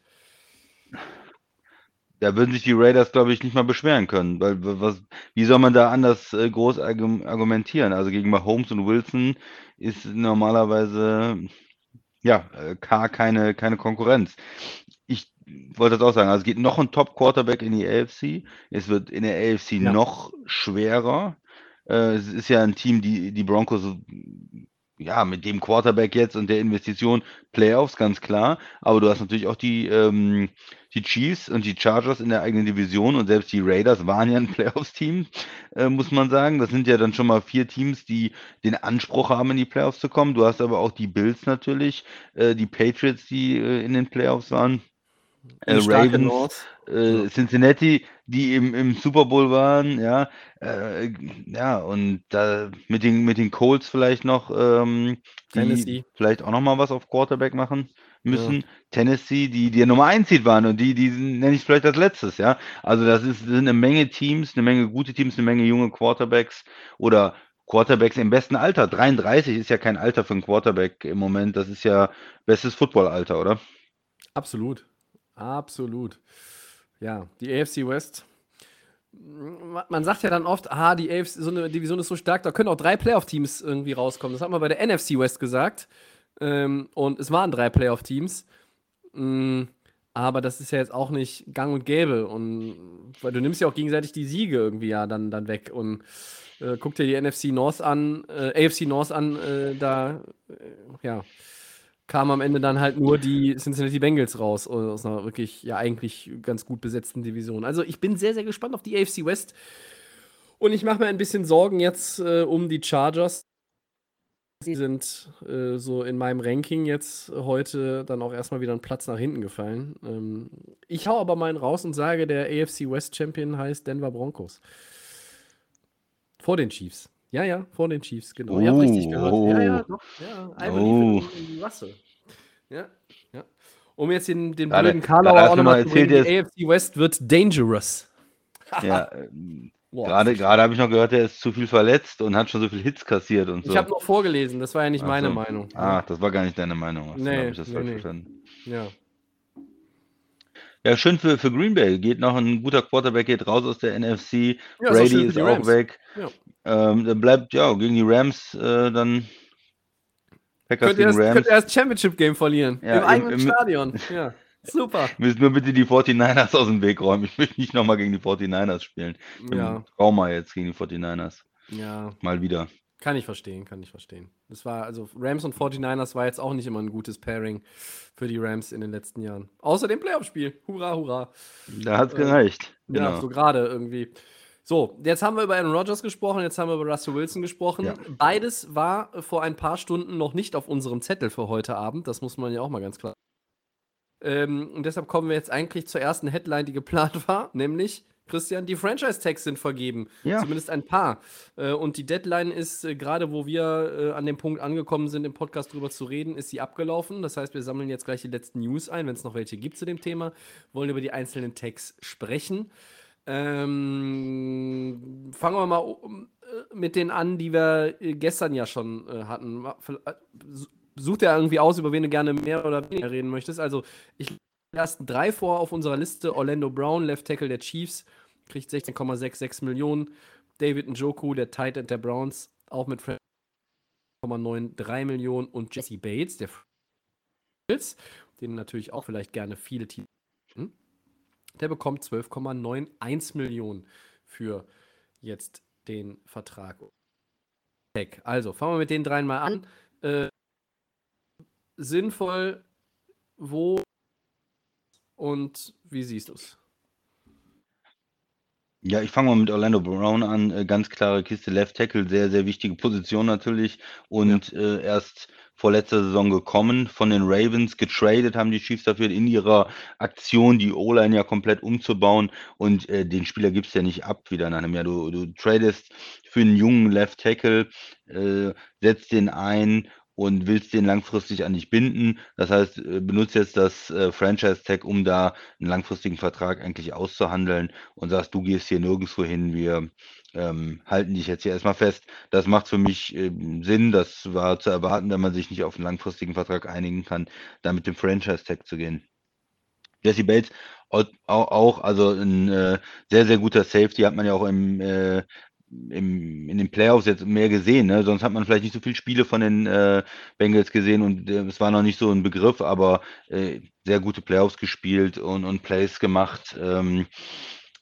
Da würden sich die Raiders, glaube ich, nicht mal beschweren können, weil was, wie soll man da anders äh, groß argum- argumentieren? Also gegen Mahomes und Wilson ist normalerweise ja äh, K keine, keine Konkurrenz. Ich wollte das auch sagen, also es geht noch ein Top-Quarterback in die AFC. Es wird in der AFC Ja. noch schwerer. Äh, es ist ja ein Team, die die Broncos ja, mit dem Quarterback jetzt und der Investition Playoffs, ganz klar. Aber du hast natürlich auch die, ähm, die Chiefs und die Chargers in der eigenen Division und selbst die Raiders waren ja ein Playoffs-Team, äh, muss man sagen. Das sind ja dann schon mal vier Teams, die den Anspruch haben, in die Playoffs zu kommen. Du hast aber auch die Bills natürlich, äh, die Patriots, die äh, in den Playoffs waren. Äh, Ravens, äh, Cincinnati, die im, im Super Bowl waren, ja, äh, ja, und da mit den, mit den Colts vielleicht noch, ähm, Tennessee. vielleicht auch noch mal was auf Quarterback machen müssen. Tennessee, die, die Nummer 1 Seed waren und die, die nenne ich vielleicht als letztes, ja. Also das ist, sind eine Menge Teams, eine Menge gute Teams, eine Menge junge Quarterbacks oder Quarterbacks im besten Alter. 33 ist ja kein Alter für einen Quarterback im Moment, das ist ja bestes Footballalter, oder? Absolut. Absolut. Ja, die AFC West. Ma- Man sagt ja dann oft, ah, die AFC, so eine Division ist so stark, da können auch drei Playoff-Teams irgendwie rauskommen. Das hat man bei der NFC West gesagt. Ähm, und es waren drei Playoff-Teams. Mm, aber das ist ja jetzt auch nicht gang und gäbe. Und weil du nimmst ja auch gegenseitig die Siege irgendwie ja dann, dann weg. Und äh, guck dir die NFC North an, äh, AFC North an, äh, da, äh, ja, kamen am Ende dann halt nur die Cincinnati Bengals raus aus einer wirklich ja eigentlich ganz gut besetzten Division. Also ich bin sehr, sehr gespannt auf die AFC West und ich mache mir ein bisschen Sorgen jetzt äh, um die Chargers. Die sind äh, so in meinem Ranking jetzt heute dann auch erstmal wieder einen Platz nach hinten gefallen. Ähm, ich hau aber meinen raus und sage, der AFC West Champion heißt Denver Broncos. Vor den Chiefs. Ja, ja, vor den Chiefs, genau. Ihr habt richtig gehört. Ja, ja, Oh. doch. Ja, I Oh. in Russell. Ja, ja. Um jetzt den, den blöden Karlauer auch nochmal mal zu bringen, die AFC West wird dangerous. Ja, ähm, gerade gerade habe ich noch gehört, er ist zu viel verletzt und hat schon so viel Hits kassiert und so. Ich habe noch vorgelesen, das war ja nicht Ach meine so. Meinung. Ah, das war gar nicht deine Meinung. Ach so, Nee, ich das nee, falsch nee. verstanden. Ja. Ja, schön für, für Green Bay. Geht noch ein guter Quarterback, geht raus aus der NFC. Ja, ist Brady ist die auch weg. Ja. Ähm, dann bleibt, ja, gegen die Rams äh, dann Packers gegen das, Rams. könnt ihr das Championship-Game verlieren? Ja, Im im- eigenen im- Stadion. Ja, super. Müssen nur bitte die 49ers aus dem Weg räumen. Ich möchte nicht nochmal gegen die 49ers spielen. Ja, Trauma jetzt gegen die 49ers. ja, Mal wieder. kann ich verstehen, kann ich verstehen. Das war, also Rams und 49ers war jetzt auch nicht immer ein gutes Pairing für die Rams in den letzten Jahren. Außer dem Playoff-Spiel. Hurra, hurra. Da hat es Äh, gereicht. Ja, Genau. so gerade irgendwie. So, jetzt haben wir über Aaron Rodgers gesprochen, jetzt haben wir über Russell Wilson gesprochen. Ja. Beides war vor ein paar Stunden noch nicht auf unserem Zettel für heute Abend. Das muss man ja auch mal ganz klar. Ähm, und deshalb kommen wir jetzt eigentlich zur ersten Headline, die geplant war, nämlich Christian, die Franchise-Tags sind vergeben. Ja. Zumindest ein paar. Äh, und die Deadline ist, äh, gerade wo wir äh, an dem Punkt angekommen sind, im Podcast drüber zu reden, ist sie abgelaufen. Das heißt, wir sammeln jetzt gleich die letzten News ein, wenn es noch welche gibt zu dem Thema, wollen über die einzelnen Tags sprechen. Ähm, fangen wir mal äh, mit denen an, die wir äh, gestern ja schon äh, hatten. Such dir irgendwie aus, über wen du gerne mehr oder weniger reden möchtest. Also, ich ersten drei vor auf unserer Liste. Orlando Brown, Left Tackle der Chiefs, kriegt 16,66 Millionen. David Njoku, der Tight End der Browns, auch mit 9,93 Millionen. Und Jesse Bates, der den natürlich auch vielleicht gerne viele Teams. hm? Der bekommt 12,91 Millionen für jetzt den Vertrag. Also, fangen wir mit den dreien mal an. Äh, sinnvoll, wo und wie siehst du es? Ja, ich fange mal mit Orlando Brown an. Äh, ganz klare Kiste, Left Tackle, sehr, sehr wichtige Position natürlich. Und äh, erst vor letzter Saison gekommen von den Ravens, getradet haben die Chiefs dafür in ihrer Aktion, die O-Line ja komplett umzubauen. Und äh, den Spieler gibst du ja nicht ab wieder nach einem Jahr. Du, du tradest für einen jungen Left Tackle, äh, setzt den ein und willst den langfristig an dich binden. Das heißt, äh, benutzt jetzt das äh, Franchise-Tag, um da einen langfristigen Vertrag eigentlich auszuhandeln und sagst, du gehst hier nirgendwo hin, wir ähm, halten dich jetzt hier erstmal fest. Das macht für mich ähm, Sinn, das war zu erwarten, wenn man sich nicht auf einen langfristigen Vertrag einigen kann, da mit dem Franchise-Tag zu gehen. Jesse Bates au- au- auch, also ein äh, sehr, sehr guter Safety, hat man ja auch im, äh, im, in den Playoffs jetzt mehr gesehen. Ne? Sonst hat man vielleicht nicht so viele Spiele von den äh, Bengals gesehen und äh, es war noch nicht so ein Begriff, aber äh, sehr gute Playoffs gespielt und, und Plays gemacht. Ähm,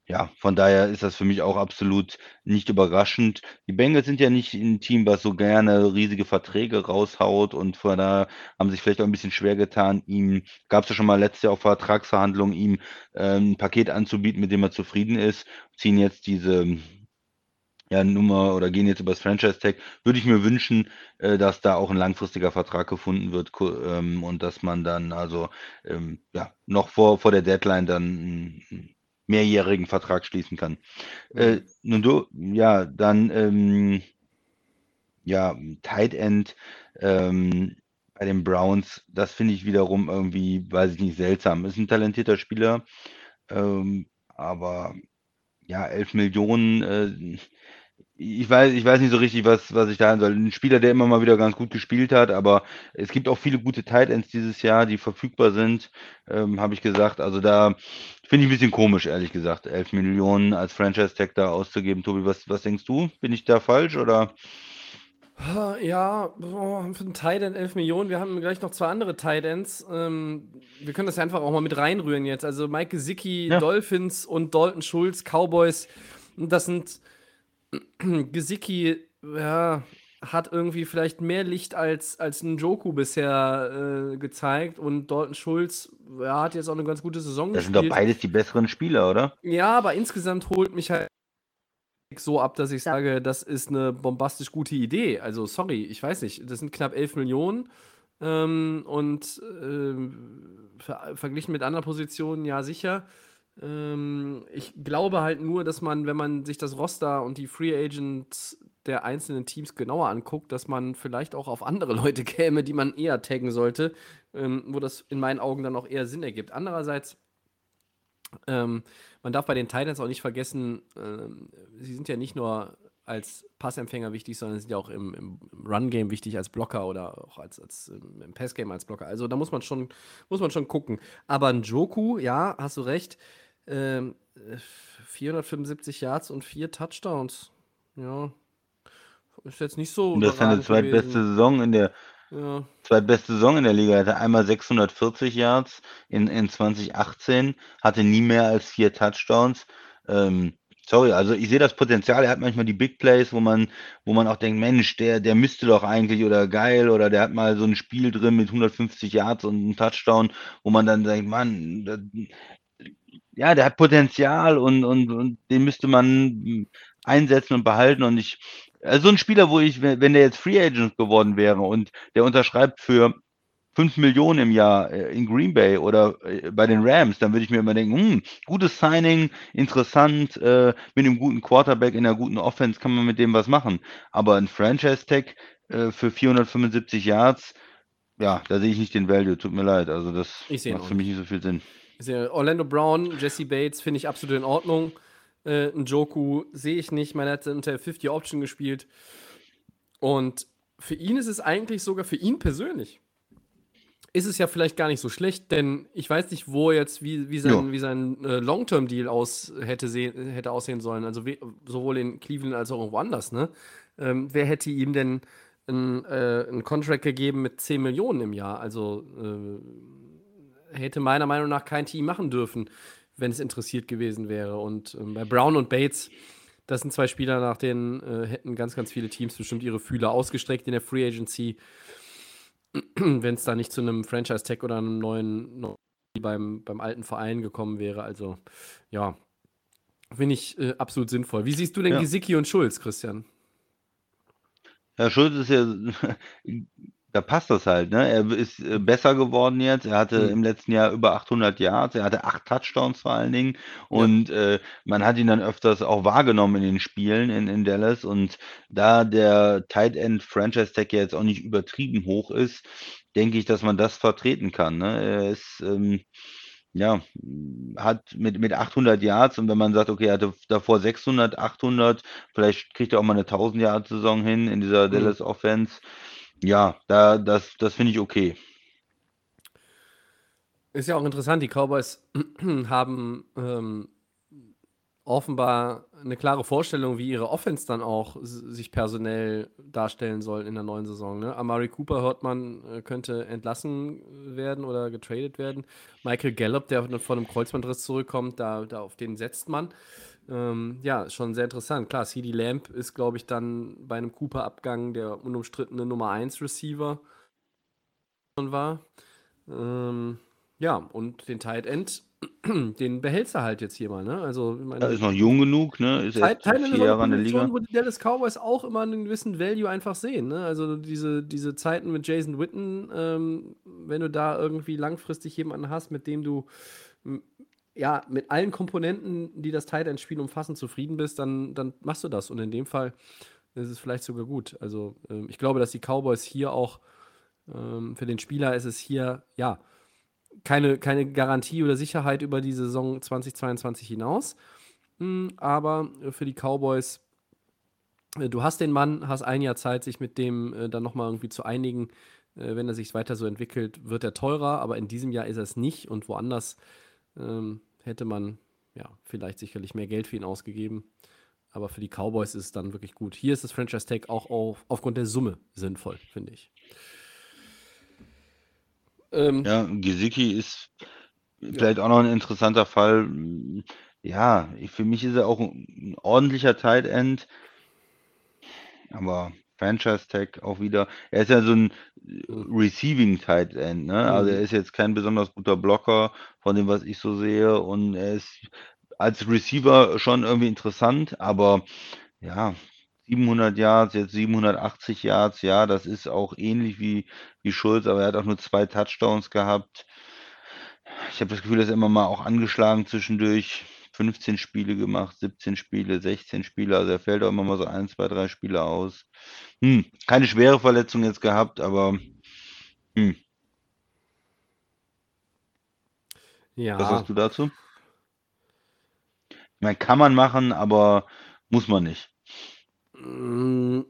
ja, von daher ist das für mich auch absolut nicht überraschend. Die Bengals sind ja nicht ein Team, was so gerne riesige Verträge raushaut und von daher haben sich vielleicht auch ein bisschen schwer getan, ihm, gab es ja schon mal letztes Jahr auch Vertragsverhandlungen, ihm ähm, ein Paket anzubieten, mit dem er zufrieden ist, ziehen jetzt diese ja, Nummer oder gehen jetzt über das Franchise-Tag. Würde ich mir wünschen, äh, dass da auch ein langfristiger Vertrag gefunden wird ähm, und dass man dann also ähm, ja, noch vor, vor der Deadline dann mehrjährigen Vertrag schließen kann. Äh, nun du, ja, dann ähm, ja, Tight End ähm, bei den Browns, das finde ich wiederum irgendwie, weiß ich nicht, seltsam. Ist ein talentierter Spieler, ähm, aber ja, 11 Millionen, äh, ich weiß, ich weiß nicht so richtig, was, was ich da soll. Ein Spieler, der immer mal wieder ganz gut gespielt hat, aber es gibt auch viele gute Tight Ends dieses Jahr, die verfügbar sind, ähm, habe ich gesagt. Also da finde ich ein bisschen komisch, ehrlich gesagt, 11 Millionen als Franchise-Tag da auszugeben. Tobi, was, was denkst du? Bin ich da falsch oder? Ah, Ja, boah, für einen Tight End 11 Millionen. Wir haben gleich noch zwei andere Tight Ends. Ähm, wir können das einfach auch mal mit reinrühren jetzt. Also Mike Gesicki, Ja. Dolphins und Dalton Schulz, Cowboys. Das sind Gesicki, ja, hat irgendwie vielleicht mehr Licht als, als ein Joku bisher äh, gezeigt. Und Dalton Schulz ja, hat jetzt auch eine ganz gute Saison Das sind doch gespielt. beides die besseren Spieler, oder? Ja, aber insgesamt holt mich halt so ab, dass ich sage, das ist eine bombastisch gute Idee. Also, sorry, ich weiß nicht, das sind knapp 11 Millionen. Ähm, und ähm, ver verglichen mit anderen Positionen, ja, sicher. Ähm, ich glaube halt nur, dass man, wenn man sich das Roster und die Free Agent der einzelnen Teams genauer anguckt, dass man vielleicht auch auf andere Leute käme, die man eher taggen sollte, ähm, wo das in meinen Augen dann auch eher Sinn ergibt. Andererseits, ähm, man darf bei den Titans auch nicht vergessen, ähm, sie sind ja nicht nur als Passempfänger wichtig, sondern sind ja auch im, im Run-Game wichtig als Blocker oder auch als, als ähm, im Pass-Game als Blocker. Also da muss man schon, muss man schon gucken. Aber ein Joku, ja, hast du recht, ähm, 475 Yards und vier Touchdowns. Ja, ist jetzt nicht so. Und das ist seine zweitbeste gewesen. Saison in der ja. zweitbeste Saison in der Liga. Er hatte einmal 640 Yards in, in 2018, hatte nie mehr als vier Touchdowns. Ähm, sorry, also ich sehe das Potenzial. Er hat manchmal die Big Plays, wo man, wo man auch denkt, Mensch, der, der müsste doch eigentlich oder geil oder der hat mal so ein Spiel drin mit 150 Yards und einem Touchdown, wo man dann denkt, Mann, das, ja, der hat Potenzial und, und, und den müsste man einsetzen und behalten. Und ich, also so ein Spieler, wo ich, wenn der jetzt Free Agent geworden wäre und der unterschreibt für 5 Millionen im Jahr äh, in Green Bay oder äh, bei den Rams, dann würde ich mir immer denken, hm, gutes Signing, interessant, äh, mit einem guten Quarterback in einer guten Offense kann man mit dem was machen. Aber ein Franchise-Tag äh, für 475 Yards, ja, da sehe ich nicht den Value, tut mir leid. Also das macht für mich nicht so viel Sinn. Orlando Brown, Jesse Bates finde ich absolut in Ordnung. Äh, ein Joku sehe ich nicht. Man hat unter 50 Option gespielt. Und für ihn ist es eigentlich sogar, für ihn persönlich, ist es ja vielleicht gar nicht so schlecht, denn ich weiß nicht, wo jetzt, wie, wie sein, wie sein äh, Long-Term-Deal aus hätte, hätte aussehen sollen. Also we, sowohl in Cleveland als auch irgendwo anders, ne? Ähm, wer hätte ihm denn einen, äh, Contract gegeben mit 10 Millionen im Jahr? Also äh, hätte meiner Meinung nach kein Team machen dürfen wenn es interessiert gewesen wäre. Und ähm, bei Brown und Bates, das sind zwei Spieler, nach denen äh, hätten ganz, ganz viele Teams bestimmt ihre Fühler ausgestreckt in der Free Agency, wenn es da nicht zu einem Franchise-Tag oder einem neuen, beim, beim alten Verein gekommen wäre. Also, ja, finde ich äh, absolut sinnvoll. Wie siehst du denn ja. Gesicki und Schulz, Christian? Herr Schulz ist ja da passt das halt, ne? Er ist äh, besser geworden jetzt. Er hatte mhm. im letzten Jahr über 800 Yards. Er hatte acht Touchdowns vor allen Dingen. Und ja. äh, man hat ihn dann öfters auch wahrgenommen in den Spielen in, in Dallas. Und da der Tight End Franchise Tag jetzt auch nicht übertrieben hoch ist, denke ich, dass man das vertreten kann. Ne? Er ist, ähm, ja, hat mit, mit 800 Yards und wenn man sagt, okay, er hatte davor 600, 800, vielleicht kriegt er auch mal eine 1000 Yard Saison hin in dieser mhm. Dallas Offense. Ja, da, das, das finde ich okay. Ist ja auch interessant, die Cowboys haben ähm, offenbar eine klare Vorstellung, wie ihre Offense dann auch sich personell darstellen soll in der neuen Saison. Ne? Amari Cooper hört man, äh, könnte entlassen werden oder getradet werden. Michael Gallup, der von einem Kreuzbandriss zurückkommt, da, da auf den setzt man. Ähm, ja, schon sehr interessant. Klar, CD Lamp ist, glaube ich, dann bei einem Cooper-Abgang der unumstrittene Nummer 1 Receiver war. Ähm, ja, und den Tight End, den behältst du halt jetzt hier mal, ne? Also, meine, er ist noch jung genug, ne? Ist Tight, Tight vier Jahre in der Liga. Wo die Dallas Cowboys auch immer einen gewissen Value einfach sehen, ne? Also diese, diese Zeiten mit Jason Witten, ähm, wenn du da irgendwie langfristig jemanden hast, mit dem du ja, mit allen Komponenten, die das Tight End Spiel umfassen, zufrieden bist, dann, dann machst du das. Und in dem Fall ist es vielleicht sogar gut. Also ähm, ich glaube, dass die Cowboys hier auch ähm, für den Spieler ist es hier, ja, keine, keine Garantie oder Sicherheit über die Saison 2022 hinaus. Mhm, aber für die Cowboys, äh, du hast den Mann, hast ein Jahr Zeit, sich mit dem äh, dann nochmal irgendwie zu einigen. Äh, wenn er sich weiter so entwickelt, wird er teurer, aber in diesem Jahr ist er es nicht und woanders ähm, hätte man ja vielleicht sicherlich mehr Geld für ihn ausgegeben. Aber für die Cowboys ist es dann wirklich gut. Hier ist das Franchise Tag auch auf, aufgrund der Summe sinnvoll, finde ich. Ähm, ja, Gesicki ist vielleicht ja. auch noch ein interessanter Fall. Ja, für mich ist er auch ein ordentlicher Tight End. Aber Franchise Tag auch wieder. Er ist ja so ein Receiving Tight End, ne? Also er mhm. ist jetzt kein besonders guter Blocker von dem, was ich so sehe. Und er ist als Receiver schon irgendwie interessant, aber ja, 700 Yards, jetzt 780 Yards, ja, das ist auch ähnlich wie, wie Schulz, aber er hat auch nur zwei Touchdowns gehabt. Ich habe das Gefühl, er ist immer mal auch angeschlagen zwischendurch. 15 Spiele gemacht, 17 Spiele, 16 Spiele. Also er fällt auch immer mal so ein, zwei, drei Spiele aus. Hm, keine schwere Verletzung jetzt gehabt, aber hm. Ja. Was sagst du dazu? Ich meine, kann man machen, aber muss man nicht. Mm,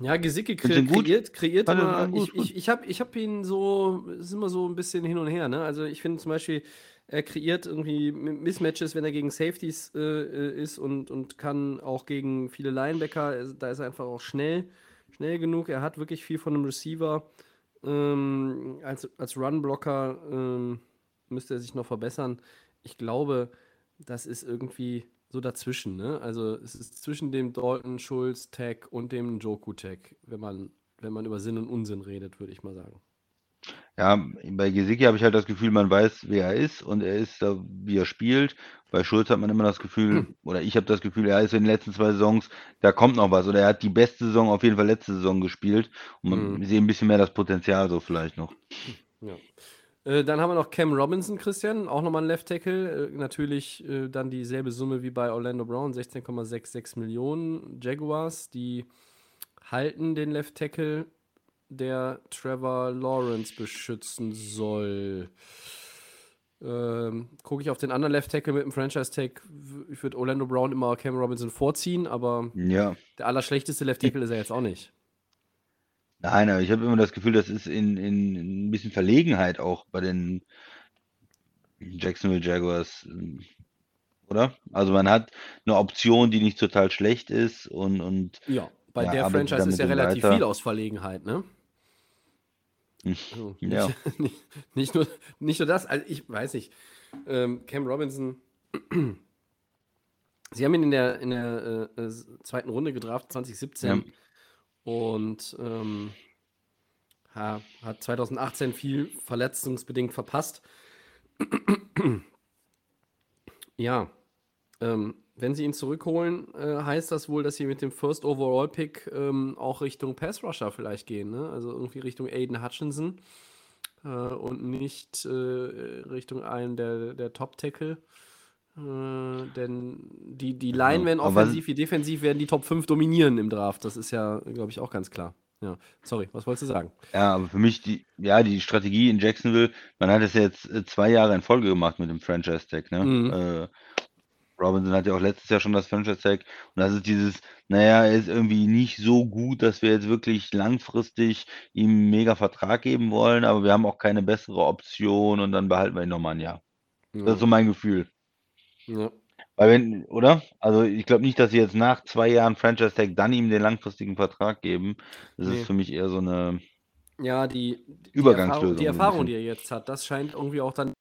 Ja, Gesicki kre kreiert, kreiert immer. Ich, ich, ich habe ich hab ihn so, ist immer so ein bisschen hin und her. Ne? Also ich finde zum Beispiel, er kreiert irgendwie Mismatches, wenn er gegen Safeties äh, äh, ist und, und kann auch gegen viele Linebacker. Da ist er einfach auch schnell, schnell genug. Er hat wirklich viel von einem Receiver. Ähm, als, als Run-Blocker ähm, müsste er sich noch verbessern. Ich glaube, das ist irgendwie so dazwischen, ne? Also es ist zwischen dem Dalton Schulz Tag und dem Joku Tag, wenn man, wenn man über Sinn und Unsinn redet, würde ich mal sagen. Ja, bei Gesicki habe ich halt das Gefühl, man weiß, wer er ist und er ist da, wie er spielt. Bei Schulz hat man immer das Gefühl, oder ich habe das Gefühl, er ist in den letzten zwei Saisons, da kommt noch was. Oder er hat die beste Saison auf jeden Fall letzte Saison gespielt. Und man wir sehen ein bisschen mehr das Potenzial so vielleicht noch. Ja. Äh, dann haben wir noch Cam Robinson, Christian, auch nochmal ein Left Tackle. Äh, natürlich äh, dann dieselbe Summe wie bei Orlando Brown, 16,66 Millionen. Jaguars, die halten den Left Tackle, der Trevor Lawrence beschützen soll. Ähm, Gucke ich auf den anderen Left Tackle mit dem Franchise Tag, ich würde Orlando Brown immer Cam Robinson vorziehen, aber Ja. der allerschlechteste Left Tackle ist er jetzt auch nicht. Nein, aber ich habe immer das Gefühl, das ist in, in, in ein bisschen Verlegenheit auch bei den Jacksonville Jaguars, ähm, oder? Also man hat eine Option, die nicht total schlecht ist und, und Ja, bei Ja, der Franchise ist ja relativ weiter. viel aus Verlegenheit, ne? Also, nicht, ja. nicht, nicht, nur, nicht nur das, also ich weiß nicht. Ähm, Cam Robinson, sie haben ihn in der, in der äh, äh, zweiten Runde gedraft, 2017. Und ähm, ha, hat 2018 viel verletzungsbedingt verpasst. ja, ähm, wenn sie ihn zurückholen, äh, heißt das wohl, dass sie mit dem First Overall Pick ähm, auch Richtung Pass Rusher vielleicht gehen, ne? Also irgendwie Richtung Aiden Hutchinson äh, und nicht äh, Richtung einen der, der Top Tackle. Äh, denn die, die Line werden aber offensiv wie defensiv werden die Top 5 dominieren im Draft. Das ist ja, glaube ich, auch ganz klar. Ja, sorry, was wolltest du sagen? Ja, aber für mich die, ja, die Strategie in Jacksonville, man hat es jetzt äh, zwei Jahre in Folge gemacht mit dem Franchise-Tag, ne? Mhm. Äh, Robinson hat ja auch letztes Jahr schon das Franchise-Tag und das ist dieses, naja, er ist irgendwie nicht so gut, dass wir jetzt wirklich langfristig ihm einen mega Vertrag geben wollen, aber wir haben auch keine bessere Option und dann behalten wir ihn nochmal ein Jahr. Das ist so mein Gefühl. Ja. Weil wenn, oder? Also ich glaube nicht, dass sie jetzt nach zwei Jahren Franchise-Tag dann ihm den langfristigen Vertrag geben. Das Nee. ist für mich eher so eine, Ja, die, die Übergangslösung Erfahrung, die, Erfahrung, die er jetzt hat, das scheint irgendwie auch dann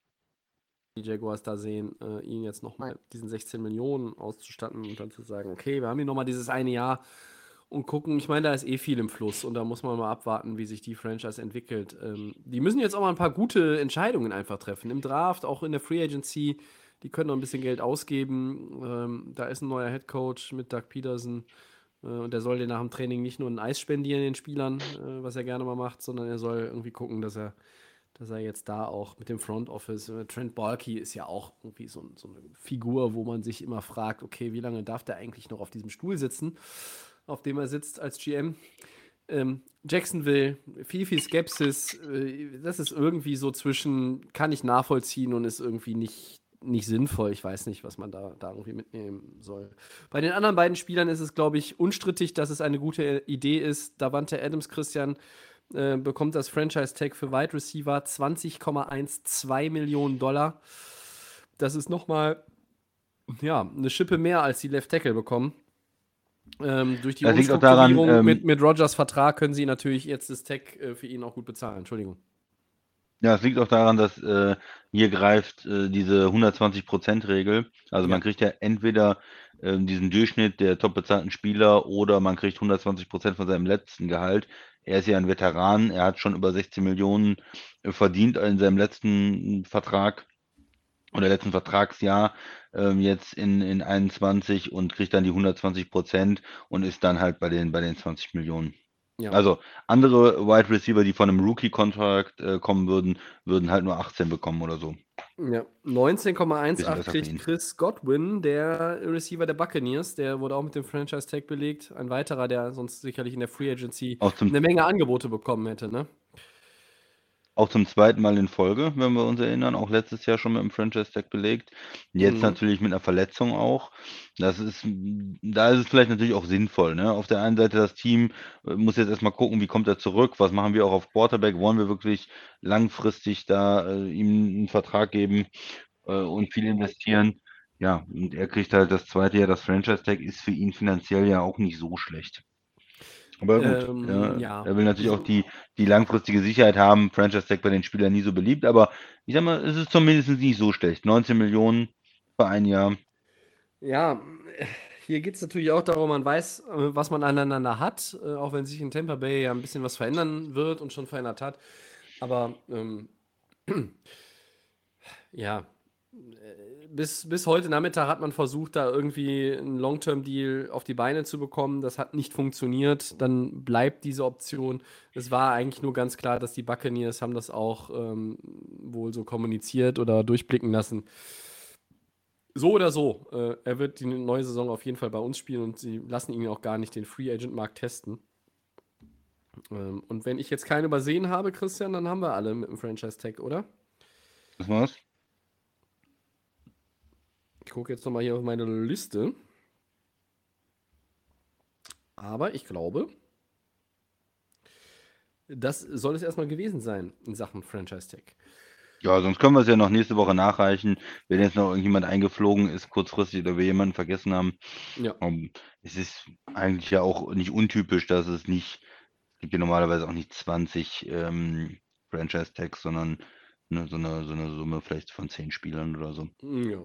die Jaguars da sehen, äh, ihn jetzt nochmal diesen 16 Millionen auszustatten und dann zu sagen, okay, wir haben hier nochmal dieses eine Jahr und gucken, ich meine, da ist eh viel im Fluss und da muss man mal abwarten, wie sich die Franchise entwickelt. Ähm, die müssen jetzt auch mal ein paar gute Entscheidungen einfach treffen. Im Draft, auch in der Free Agency, die können noch ein bisschen Geld ausgeben. Ähm, da ist ein neuer Head Coach mit Doug Peterson. Äh, Und der soll dir nach dem Training nicht nur ein Eis spendieren den Spielern, äh, was er gerne mal macht, sondern er soll irgendwie gucken, dass er, dass er jetzt da auch mit dem Front Office, äh, Trent Balky ist ja auch irgendwie so, so eine Figur, wo man sich immer fragt, okay, wie lange darf der eigentlich noch auf diesem Stuhl sitzen, auf dem er sitzt als GM? Ähm, Jacksonville, viel, viel Skepsis. Äh, das ist irgendwie so zwischen, kann ich nachvollziehen und ist irgendwie nicht, nicht sinnvoll. Ich weiß nicht, was man da, da irgendwie mitnehmen soll. Bei den anderen beiden Spielern ist es, glaube ich, unstrittig, dass es eine gute Idee ist. Davante Adams, Christian, äh, bekommt das Franchise-Tag für Wide Receiver 20,12 Millionen Dollar. Das ist nochmal ja, eine Schippe mehr, als die Left Tackle bekommen. Ähm, durch die Das auch daran, Umstrukturierung ähm, mit, mit Rogers Vertrag können sie natürlich jetzt das Tag äh, für ihn auch gut bezahlen. Entschuldigung. Ja, es liegt auch daran, dass äh, hier greift äh, diese 120%-Regel. Also man Ja. kriegt ja entweder ähm, diesen Durchschnitt der top bezahlten Spieler oder man kriegt 120% von seinem letzten Gehalt. Er ist ja ein Veteran, er hat schon über 16 Millionen äh, verdient in seinem letzten Vertrag oder letzten Vertragsjahr ähm, jetzt in, in 21 und kriegt dann die 120% und ist dann halt bei den, bei den 20 Millionen. Ja. Also andere Wide Receiver, die von einem Rookie-Contract äh, kommen würden, würden halt nur 18 bekommen oder so. Ja, Bisschen 19,18 besser für kriegt. Chris Godwin, der Receiver der Buccaneers. Der wurde auch mit dem Franchise-Tag belegt. Ein weiterer, der sonst sicherlich in der Free Agency Auch zum, eine Menge Angebote bekommen hätte, ne? Auch zum zweiten Mal in Folge, wenn wir uns erinnern, auch letztes Jahr schon mit dem Franchise-Tag belegt. Jetzt Mhm. natürlich mit einer Verletzung auch. Das ist, da ist es vielleicht natürlich auch sinnvoll. Ne? Auf der einen Seite das Team äh, muss jetzt erstmal gucken, wie kommt er zurück, was machen wir auch auf Quarterback, wollen wir wirklich langfristig da äh, ihm einen Vertrag geben äh, und viel investieren. Ja, und er kriegt halt das zweite Jahr, das Franchise-Tag ist für ihn finanziell ja auch nicht so schlecht. Aber gut, Ähm, ja, ja. er will natürlich auch die, die langfristige Sicherheit haben. Franchise-Tag bei den Spielern nie so beliebt, aber ich sag mal, es ist zumindest nicht so schlecht. 19 Millionen für ein Jahr. Ja, hier geht es natürlich auch darum, man weiß, äh, was man aneinander hat, äh, auch wenn sich in Tampa Bay ja ein bisschen was verändern wird und schon verändert hat. Aber ähm, ja, bis, bis heute Nachmittag hat man versucht, da irgendwie einen Long-Term-Deal auf die Beine zu bekommen. Das hat nicht funktioniert. Dann bleibt diese Option. Es war eigentlich nur ganz klar, dass die Buccaneers haben das auch ähm, wohl so kommuniziert oder durchblicken lassen. So oder so, äh, er wird die neue Saison auf jeden Fall bei uns spielen und sie lassen ihn auch gar nicht den Free Agent Markt testen. Ähm, und wenn ich jetzt keinen übersehen habe, Christian, dann haben wir alle mit dem Franchise Tag, oder? Das war's. Ich gucke jetzt nochmal hier auf meine Liste. Aber ich glaube, das soll es erstmal gewesen sein in Sachen Franchise Tag. Ja, sonst können wir es ja noch nächste Woche nachreichen, wenn jetzt noch irgendjemand eingeflogen ist, kurzfristig oder wir jemanden vergessen haben. Ja. Um, es ist eigentlich ja auch nicht untypisch, dass es nicht, es gibt ja normalerweise auch nicht 20 ähm, Franchise-Tags, sondern ne, so, eine, so eine Summe vielleicht von 10 Spielern oder so. Ja.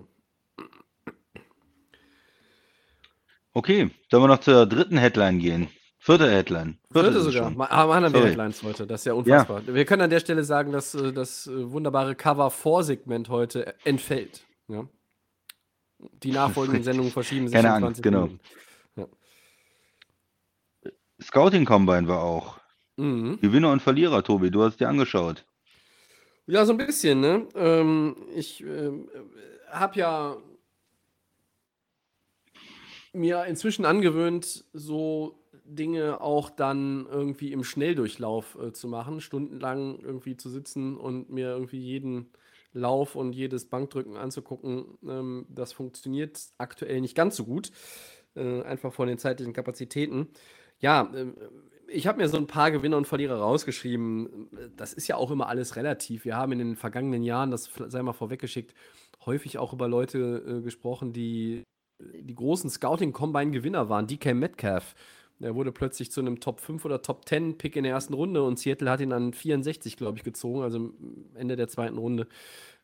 Okay, sollen wir noch zur dritten Headline gehen? Vierte Headline. Vierte es sogar. schon. Ma- Aber haben wir. Headlines heute. Das ist ja unfassbar. Wir können an der Stelle sagen, dass äh, das äh, wunderbare Cover-4-Segment heute äh, entfällt. Ja? Die nachfolgenden Sendungen verschieben sich Keine Angst, 20 genau. Minuten. Scouting Combine war auch. Mhm. Gewinner und Verlierer, Tobi, du hast dir angeschaut. Ja, so ein bisschen, ne? Ähm, ich ähm, habe ja mir inzwischen angewöhnt, so Dinge auch dann irgendwie im Schnelldurchlauf äh, zu machen, stundenlang irgendwie zu sitzen und mir irgendwie jeden Lauf und jedes Bankdrücken anzugucken. Ähm, das funktioniert aktuell nicht ganz so gut, äh, einfach von den zeitlichen Kapazitäten. Ja, ähm, ich habe mir so ein paar Gewinner und Verlierer rausgeschrieben. Das ist ja auch immer alles relativ. Wir haben in den vergangenen Jahren, das sei mal vorweggeschickt, häufig auch über Leute äh, gesprochen, die die großen Scouting-Combine-Gewinner waren. DK Metcalf, der wurde plötzlich zu einem Top 5 oder Top 10 Pick in der ersten Runde und Seattle hat ihn an 64, glaube ich, gezogen, also Ende der zweiten Runde.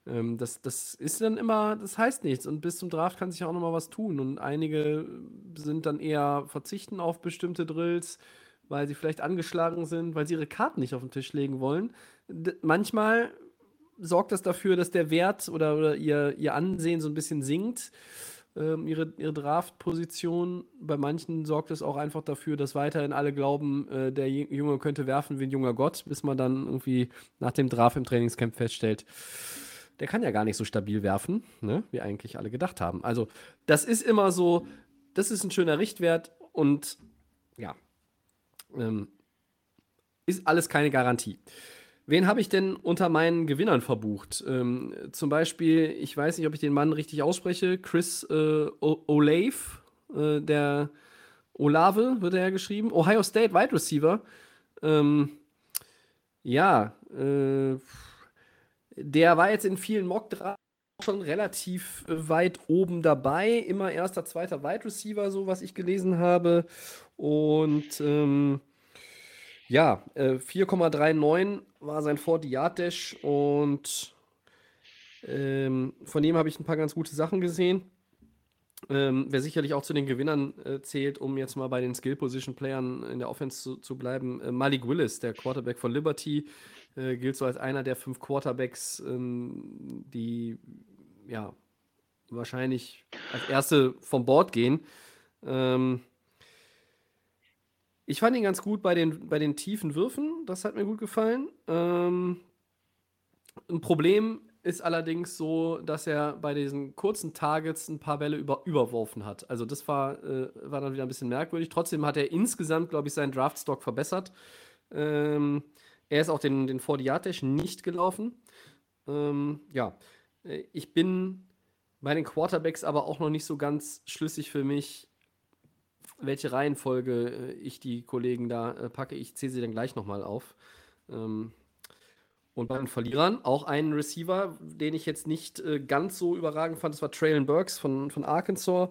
Ähm, das, das ist dann immer, das heißt nichts und bis zum Draft kann sich auch noch mal was tun und einige sind dann eher verzichten auf bestimmte Drills, weil sie vielleicht angeschlagen sind, weil sie ihre Karten nicht auf den Tisch legen wollen. D manchmal sorgt das dafür, dass der Wert oder, oder ihr, ihr Ansehen so ein bisschen sinkt ähm, ihre, ihre Draft-Position. Bei manchen sorgt es auch einfach dafür, dass weiterhin alle glauben, äh, der Junge könnte werfen wie ein junger Gott, bis man dann irgendwie nach dem Draft im Trainingscamp feststellt, der kann ja gar nicht so stabil werfen, ne, wie eigentlich alle gedacht haben. Also, das ist immer so, das ist ein schöner Richtwert und ja, ähm, ist alles keine Garantie. Wen habe ich denn unter meinen Gewinnern verbucht? Ähm, zum Beispiel, ich weiß nicht, ob ich den Mann richtig ausspreche, Chris äh, Olave, äh, der Olave wird er ja geschrieben, Ohio State Wide Receiver. Ähm, ja, äh, der war jetzt in vielen mock schon relativ äh, weit oben dabei, immer erster, zweiter Wide Receiver, so was ich gelesen habe. Und ähm, ja, äh, 4,39 war sein 40-Yard-Dash und ähm, von dem habe ich ein paar ganz gute Sachen gesehen. Ähm, wer sicherlich auch zu den Gewinnern äh, zählt, um jetzt mal bei den Skill-Position-Playern in der Offense zu, zu bleiben. Äh, Malik Willis, der Quarterback von Liberty, äh, gilt so als einer der fünf Quarterbacks, ähm, die ja wahrscheinlich als erste vom Board gehen. Ähm, Ich fand ihn ganz gut bei den, bei den tiefen Würfen. Das hat mir gut gefallen. Ähm, ein Problem ist allerdings so, dass er bei diesen kurzen Targets ein paar Bälle über, überworfen hat. Also das war, äh, war dann wieder ein bisschen merkwürdig. Trotzdem hat er insgesamt, glaube ich, seinen Draftstock verbessert. Ähm, er ist auch den, den 40 nicht gelaufen. Ähm, ja, äh, ich bin bei den Quarterbacks aber auch noch nicht so ganz schlüssig für mich, welche Reihenfolge äh, ich die Kollegen da äh, packe. Ich zähle sie dann gleich nochmal auf. Ähm, und bei den Verlierern auch einen Receiver, den ich jetzt nicht äh, ganz so überragend fand, das war Traylon Burks von, von Arkansas.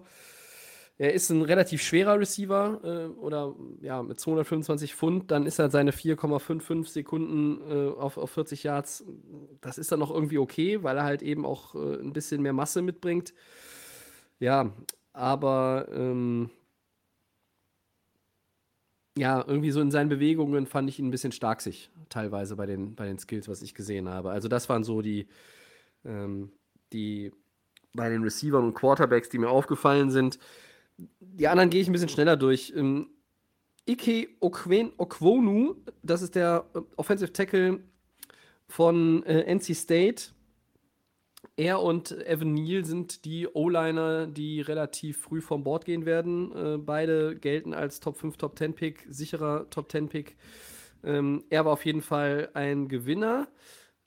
Er ist ein relativ schwerer Receiver äh, oder ja, mit 225 Pfund, dann ist er seine 4,55 Sekunden äh, auf, auf 40 Yards. Das ist dann noch irgendwie okay, weil er halt eben auch ein bisschen mehr Masse mitbringt. Ja, aber ähm, ja, irgendwie so in seinen Bewegungen fand ich ihn ein bisschen starksig, teilweise bei den, bei den Skills, was ich gesehen habe. Also das waren so die, ähm, die bei den Receivern und Quarterbacks, die mir aufgefallen sind. Die anderen gehe ich ein bisschen schneller durch. Ähm, Ike Okwen Okwonu, das ist der äh, Offensive Tackle von äh, NC State. Er und Evan Neal sind die O-Liner, die relativ früh vom Bord gehen werden. Äh, beide gelten als Top 5, Top 10 Pick, sicherer Top 10 Pick. Ähm, er war auf jeden Fall ein Gewinner.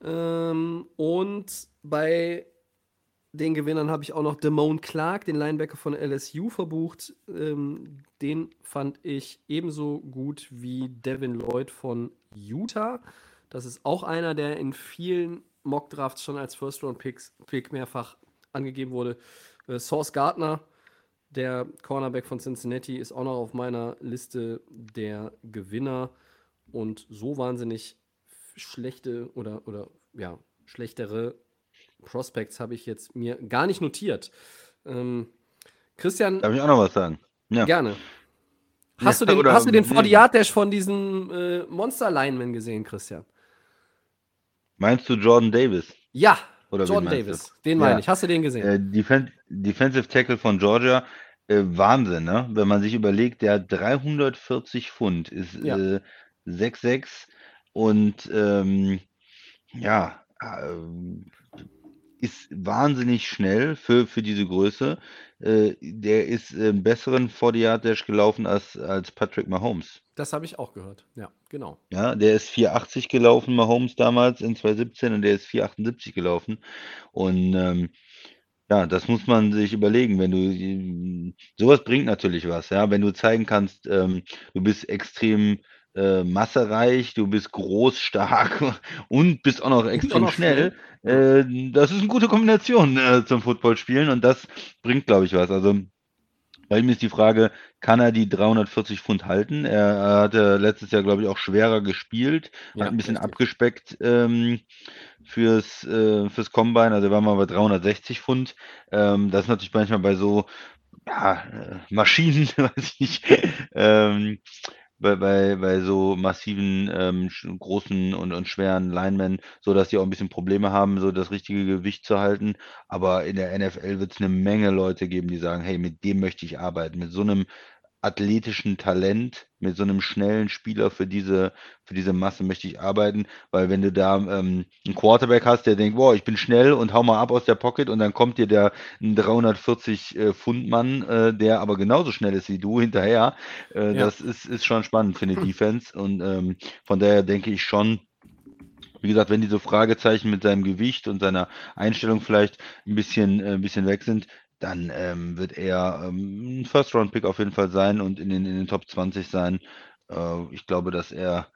Ähm, und bei den Gewinnern habe ich auch noch Damone Clark, den Linebacker von LSU, verbucht. Ähm, den fand ich ebenso gut wie Devin Lloyd von Utah. Das ist auch einer, der in vielen Mock-Drafts schon als First-Round-Pick mehrfach angegeben wurde. Äh, Source Gardner, der Cornerback von Cincinnati, ist auch noch auf meiner Liste der Gewinner. Und so wahnsinnig schlechte oder, oder ja, schlechtere Prospects habe ich jetzt mir gar nicht notiert. Ähm, Christian. Darf ich auch noch was sagen? Ja. Gerne. Hast, ja, du, den, hast du den 40 Yard Dash von diesem äh, Monster Lineman gesehen, Christian? Meinst du Jordan Davis? Ja, Oder Jordan Davis. Du? Den meine ja. ich. Hast du den gesehen? Äh, Defen Defensive Tackle von Georgia. Äh, Wahnsinn, ne? Wenn man sich überlegt, der hat 340 Pfund, ist ja. äh, 6'6 und ähm, ja, äh, ist wahnsinnig schnell für, für diese Größe. Äh, der ist im besseren 40 Yard Dash gelaufen als, als Patrick Mahomes. Das habe ich auch gehört. Ja, genau. Ja, der ist 480 gelaufen, Mahomes damals in 2017 und der ist 478 gelaufen. Und ähm, ja, das muss man sich überlegen, wenn du sowas bringt natürlich was, ja, wenn du zeigen kannst, ähm, du bist extrem äh, massereich, du bist groß, stark und bist auch noch extrem noch schnell. Äh, das ist eine gute Kombination äh, zum Footballspielen und das bringt, glaube ich, was. Also bei ihm ist die Frage, kann er die 340 Pfund halten? Er, er hatte letztes Jahr, glaube ich, auch schwerer gespielt, ja, hat ein bisschen richtig. abgespeckt ähm, fürs, äh, fürs Combine, also war mal bei 360 Pfund. Ähm, das ist natürlich manchmal bei so ja, äh, Maschinen, weiß ich nicht, ähm, bei, bei, bei so massiven, ähm, großen und, und schweren Linemen, so dass die auch ein bisschen Probleme haben, so das richtige Gewicht zu halten. Aber in der NFL wird es eine Menge Leute geben, die sagen, hey, mit dem möchte ich arbeiten. Mit so einem athletischen Talent, mit so einem schnellen Spieler für diese, für diese Masse möchte ich arbeiten, weil wenn du da ähm, einen Quarterback hast, der denkt, boah, ich bin schnell und hau mal ab aus der Pocket und dann kommt dir der ein 340 äh, Pfund Mann, äh, der aber genauso schnell ist wie du hinterher, äh, ja. das ist, ist schon spannend für eine Defense und ähm, von daher denke ich schon, wie gesagt, wenn diese Fragezeichen mit seinem Gewicht und seiner Einstellung vielleicht ein bisschen, äh, ein bisschen weg sind, dann ähm, wird er ähm, ein First-Round-Pick auf jeden Fall sein und in den, in den Top 20 sein. Äh, ich glaube, dass er,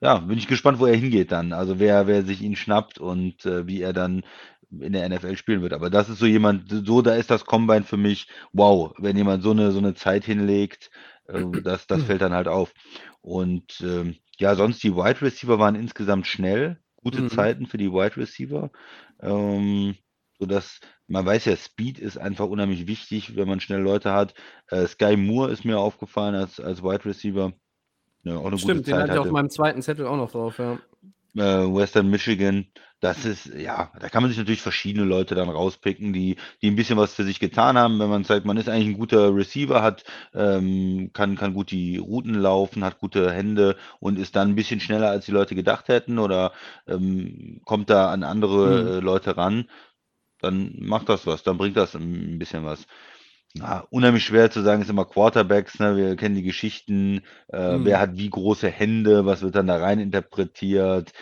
ja, bin ich gespannt, wo er hingeht dann. Also wer, wer sich ihn schnappt und äh, wie er dann in der NFL spielen wird. Aber das ist so jemand, so da ist das Combine für mich, wow, wenn jemand so eine, so eine Zeit hinlegt, äh, das, das fällt dann halt auf. Und ähm, ja, sonst die Wide Receiver waren insgesamt schnell, gute mhm. Zeiten für die Wide Receiver. Ähm, sodass man weiß ja, Speed ist einfach unheimlich wichtig, wenn man schnell Leute hat. Äh, Sky Moore ist mir aufgefallen als, als Wide Receiver. Ja, auch eine Stimmt, gute Zeit den hatte ich auf meinem zweiten Zettel auch noch drauf, ja. äh, Western Michigan. Das ist, ja, da kann man sich natürlich verschiedene Leute dann rauspicken, die, die ein bisschen was für sich getan haben. Wenn man sagt, man ist eigentlich ein guter Receiver, hat, ähm, kann, kann gut die Routen laufen, hat gute Hände und ist dann ein bisschen schneller, als die Leute gedacht hätten oder ähm, kommt da an andere Mhm. Leute ran, dann macht das was, dann bringt das ein bisschen was. Ja, unheimlich schwer zu sagen ist immer Quarterbacks, ne? Wir kennen die Geschichten, äh, Mhm. wer hat wie große Hände, was wird dann da rein interpretiert.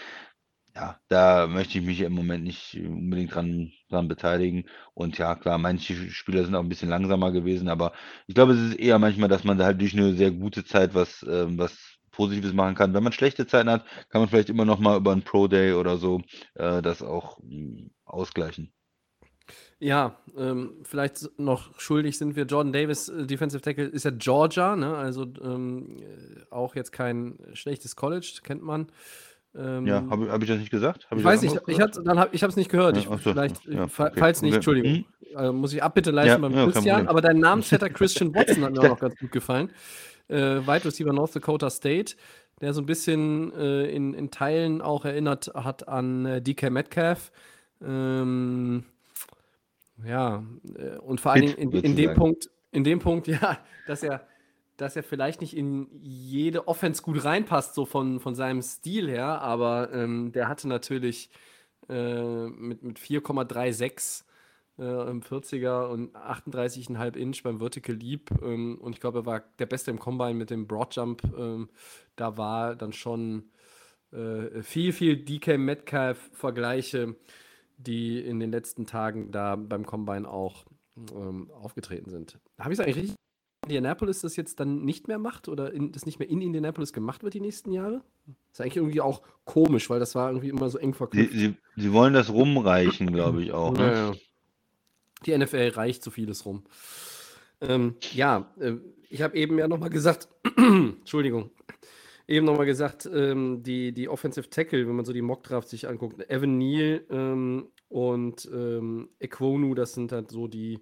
Ja, da möchte ich mich im Moment nicht unbedingt dran, dran beteiligen. Und ja, klar, manche Spieler sind auch ein bisschen langsamer gewesen, aber ich glaube, es ist eher manchmal, dass man da halt durch eine sehr gute Zeit was, ähm, was Positives machen kann. Wenn man schlechte Zeiten hat, kann man vielleicht immer noch mal über einen Pro Day oder so äh, das auch mh, ausgleichen. Ja, ähm, vielleicht noch schuldig sind wir. Jordan Davis, äh, Defensive Tackle, ist ja Georgia, ne? also ähm, äh, auch jetzt kein schlechtes College, kennt man. Ähm, Ja, habe hab ich das nicht gesagt? Hab ich weiß nicht, ich, habe es nicht gehört. Ja, Ich, so, vielleicht, ja, okay, falls nicht. Entschuldigung. Äh, muss ich Abbitte leisten Ja, beim Christian, aber dein Namensvetter Christian Watson hat mir auch noch ganz gut gefallen. Äh, Wide Receiver North Dakota State, der so ein bisschen äh, in, in Teilen auch erinnert hat an äh, DK Metcalf. Ähm, ja, äh, und vor allen Dingen in, in dem sagen. Punkt, in dem Punkt, ja, dass er, dass er vielleicht nicht in jede Offense gut reinpasst, so von, von seinem Stil her, aber ähm, der hatte natürlich äh, mit, mit 4,36 äh, im 40er und 38,5 Inch beim Vertical Leap ähm, und ich glaube, er war der Beste im Combine mit dem Broad Jump. Ähm, da war dann schon äh, viel, viel DK Metcalf-Vergleiche, die in den letzten Tagen da beim Combine auch ähm, aufgetreten sind. Habe ich es eigentlich richtig? Indianapolis das jetzt dann nicht mehr macht oder in, das nicht mehr in Indianapolis gemacht wird die nächsten Jahre? ist eigentlich irgendwie auch komisch, weil das war irgendwie immer so eng Sie, verknüpft. sie, sie wollen das rumreichen, glaube ich auch. Ne? Ja, ja. Die NFL reicht so vieles rum. Ähm, ja, äh, ich habe eben ja nochmal gesagt, Entschuldigung, eben nochmal gesagt, ähm, die, die Offensive Tackle, wenn man so die Mockdraft sich anguckt, Evan Neal ähm, und ähm, Equonu, das sind halt so die,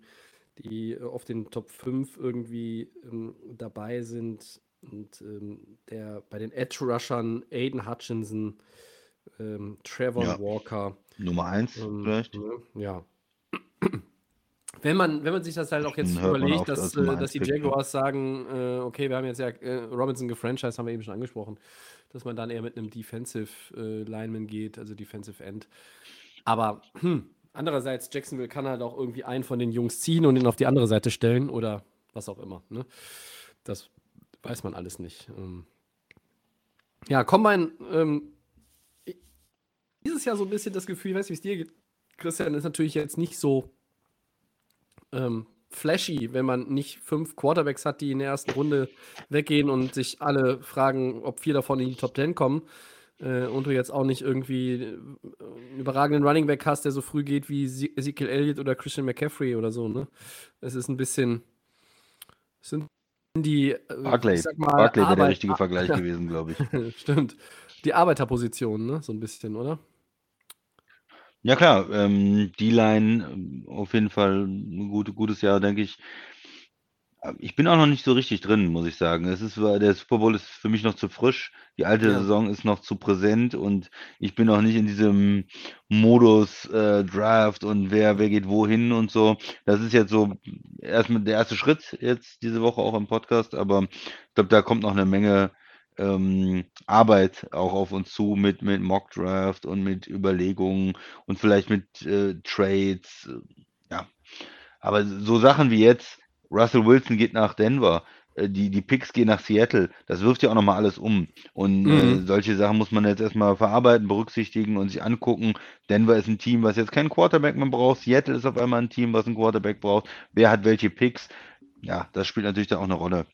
die äh, auf den Top 5 irgendwie ähm, dabei sind. Und ähm, der bei den Edge Rushern Aiden Hutchinson, ähm, Trevor Ja. Walker, Nummer eins ähm, vielleicht. ja. Wenn man, wenn man sich das halt auch jetzt überlegt, dass, äh, dass die picken. Jaguars sagen, äh, okay, wir haben jetzt ja äh, Robinson gefranchised, haben wir eben schon angesprochen, dass man dann eher mit einem Defensive äh, Lineman geht, also Defensive End. Aber hm, andererseits, Jacksonville kann halt auch irgendwie einen von den Jungs ziehen und ihn auf die andere Seite stellen oder was auch immer. Ne? Das weiß man alles nicht. Ähm, ja, Combine, ähm, dieses Jahr so ein bisschen das Gefühl, ich weiß nicht, wie es dir geht, Christian, ist natürlich jetzt nicht so ähm, flashy, wenn man nicht fünf Quarterbacks hat, die in der ersten Runde weggehen und sich alle fragen, ob vier davon in die Top Ten kommen. Äh, und du jetzt auch nicht irgendwie äh, einen überragenden Running Back hast, der so früh geht wie Ze- Ezekiel Elliott oder Christian McCaffrey oder so, ne? Es ist ein bisschen. es Sind die. Äh, Barclay, ich sag mal, Barclay wäre der richtige Vergleich gewesen, glaube ich. Stimmt. Die Arbeiterposition, ne? So ein bisschen, oder? Ja klar, ähm, die Line ähm, auf jeden Fall ein gute, gutes Jahr, denke ich. Äh, Ich bin auch noch nicht so richtig drin, muss ich sagen. Es ist, der Super Bowl ist für mich noch zu frisch. Die alte Ja. Saison ist noch zu präsent und ich bin noch nicht in diesem Modus äh, Draft und wer, wer geht wohin und so. Das ist jetzt so erstmal der erste Schritt jetzt diese Woche auch im Podcast, aber ich glaube, da kommt noch eine Menge ähm, Arbeit auch auf uns zu mit, mit Mock Draft und mit Überlegungen und vielleicht mit äh, Trades. äh, Ja, aber so Sachen wie jetzt, Russell Wilson geht nach Denver, äh, die, die Picks gehen nach Seattle, das wirft ja auch nochmal alles um. Und äh, Mhm. solche Sachen muss man jetzt erstmal verarbeiten, berücksichtigen und sich angucken. Denver ist ein Team, was jetzt keinen Quarterback mehr braucht. Seattle ist auf einmal ein Team, was einen Quarterback braucht. Wer hat welche Picks? Ja, das spielt natürlich da auch eine Rolle.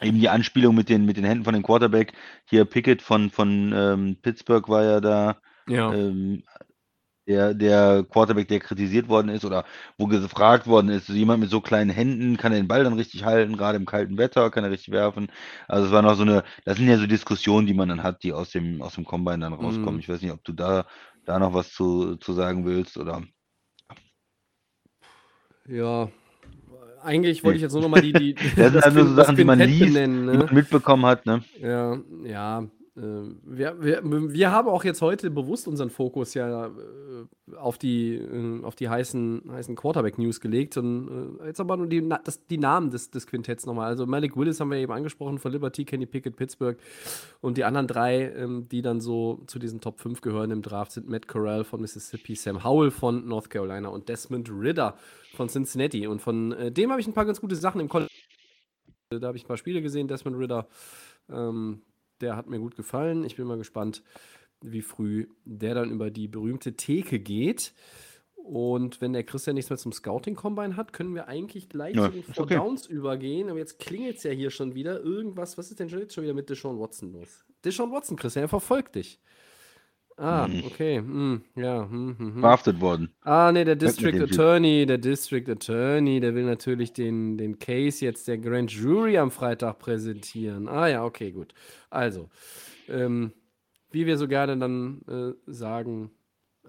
Eben die Anspielung mit den, mit den Händen von dem Quarterback. Hier Pickett von, von ähm, Pittsburgh war ja da. Ja. Ähm, der, der Quarterback, der kritisiert worden ist oder wo gefragt worden ist, jemand mit so kleinen Händen, kann er den Ball dann richtig halten, gerade im kalten Wetter, kann er richtig werfen. Also es war noch so eine, das sind ja so Diskussionen, die man dann hat, die aus dem, aus dem Combine dann rauskommen. Mhm. Ich weiß nicht, ob du da, da noch was zu, zu sagen willst oder. Ja. Eigentlich wollte ich jetzt nur noch mal die, die Das sind halt nur so Sachen, die man liest, benennen, die ne? man mitbekommen hat, ne? Ja, ja. Ähm, wir, wir, wir haben auch jetzt heute bewusst unseren Fokus ja äh, auf die, äh, auf die heißen, heißen Quarterback-News gelegt. Und äh, jetzt aber nur die, das, die Namen des, des Quintetts nochmal. Also Malik Willis haben wir eben angesprochen von Liberty, Kenny Pickett, Pittsburgh. Und die anderen drei, ähm, die dann so zu diesen Top 5 gehören im Draft, sind Matt Corral von Mississippi, Sam Howell von North Carolina und Desmond Ridder von Cincinnati. Und von äh, dem habe ich ein paar ganz gute Sachen im College. Da habe ich ein paar Spiele gesehen, Desmond Ridder. Ähm, der hat mir gut gefallen. Ich bin mal gespannt, wie früh der dann über die berühmte Theke geht. Und wenn der Christian nichts mehr zum Scouting-Combine hat, können wir eigentlich gleich ja, zu den Four okay. Downs übergehen. Aber jetzt klingelt es ja hier schon wieder. Irgendwas, was ist denn jetzt schon wieder mit Deshaun Watson los? Deshaun Watson, Christian, er verfolgt dich. Ah, hm. okay. Hm, ja. Hm, hm. Verhaftet worden. Ah, nee, der District Attorney, der District Attorney, der will natürlich den, den Case jetzt der Grand Jury am Freitag präsentieren. Ah ja, okay, gut. Also, ähm, wie wir so gerne dann äh, sagen,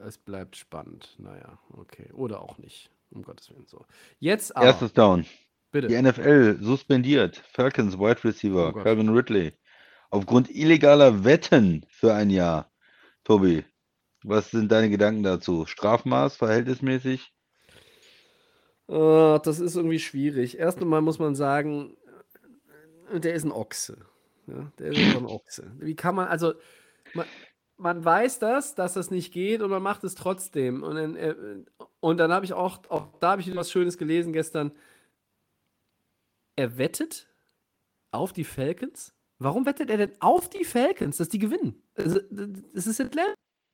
es bleibt spannend. Naja, okay. Oder auch nicht. Um Gottes Willen so. Jetzt aber. Erstes Down. Bitte. Die NFL suspendiert Falcons Wide Receiver oh Calvin Ridley aufgrund illegaler Wetten für ein Jahr. Tobi, was sind deine Gedanken dazu? Strafmaß, verhältnismäßig? Uh, das ist irgendwie schwierig. Erst einmal muss man sagen, der ist ein Ochse. Ja, der ist ein Ochse. Wie kann man, also, man, man, weiß das, dass das nicht geht und man macht es trotzdem. Und dann, äh, und dann habe ich auch, auch da habe ich was Schönes gelesen gestern. Er wettet auf die Falcons Warum wettet er denn auf die Falcons, dass die gewinnen? Also, es ist Atlanta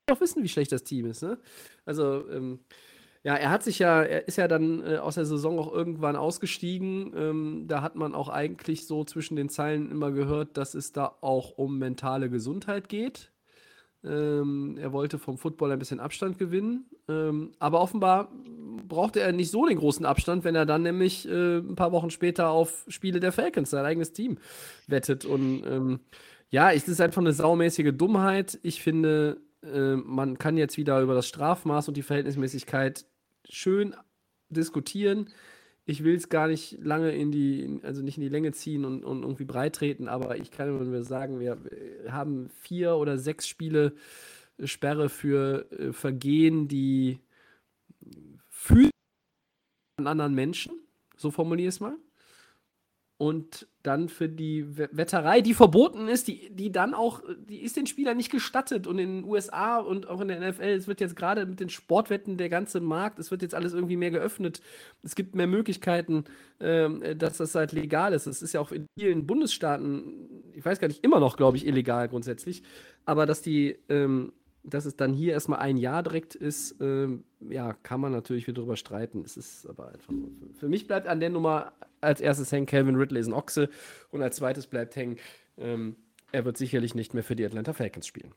auch wissen, wie schlecht das Team ist. Ne? Also, ähm, ja, er hat sich ja, er ist ja dann äh, aus der Saison auch irgendwann ausgestiegen. Ähm, da hat man auch eigentlich so zwischen den Zeilen immer gehört, dass es da auch um mentale Gesundheit geht. Ähm, er wollte vom Football ein bisschen Abstand gewinnen. Ähm, aber offenbar brauchte er nicht so den großen Abstand, wenn er dann nämlich äh, ein paar Wochen später auf Spiele der Falcons, sein eigenes Team, wettet. Und ähm, ja, es ist einfach eine saumäßige Dummheit. Ich finde, äh, man kann jetzt wieder über das Strafmaß und die Verhältnismäßigkeit schön diskutieren ich will es gar nicht lange in die, also nicht in die Länge ziehen und, und irgendwie breit treten, aber ich kann nur sagen, wir haben vier oder sechs Spiele äh, Sperre für äh, Vergehen, die für anderen Menschen, so formuliere ich es mal und dann für die Wetterei, die verboten ist, die, die dann auch, die ist den Spielern nicht gestattet. Und in den USA und auch in der NFL, es wird jetzt gerade mit den Sportwetten der ganze Markt, es wird jetzt alles irgendwie mehr geöffnet. Es gibt mehr Möglichkeiten, ähm, dass das halt legal ist. Es ist ja auch in vielen Bundesstaaten, ich weiß gar nicht, immer noch, glaube ich, illegal grundsätzlich. Aber dass die ähm, dass es dann hier erstmal ein Jahr direkt ist, ähm, ja, kann man natürlich wieder drüber streiten. Es ist aber einfach. Für mich bleibt an der Nummer als erstes hängen, Calvin Ridley ist ein Ochse. Und als zweites bleibt hängen, ähm, er wird sicherlich nicht mehr für die Atlanta Falcons spielen.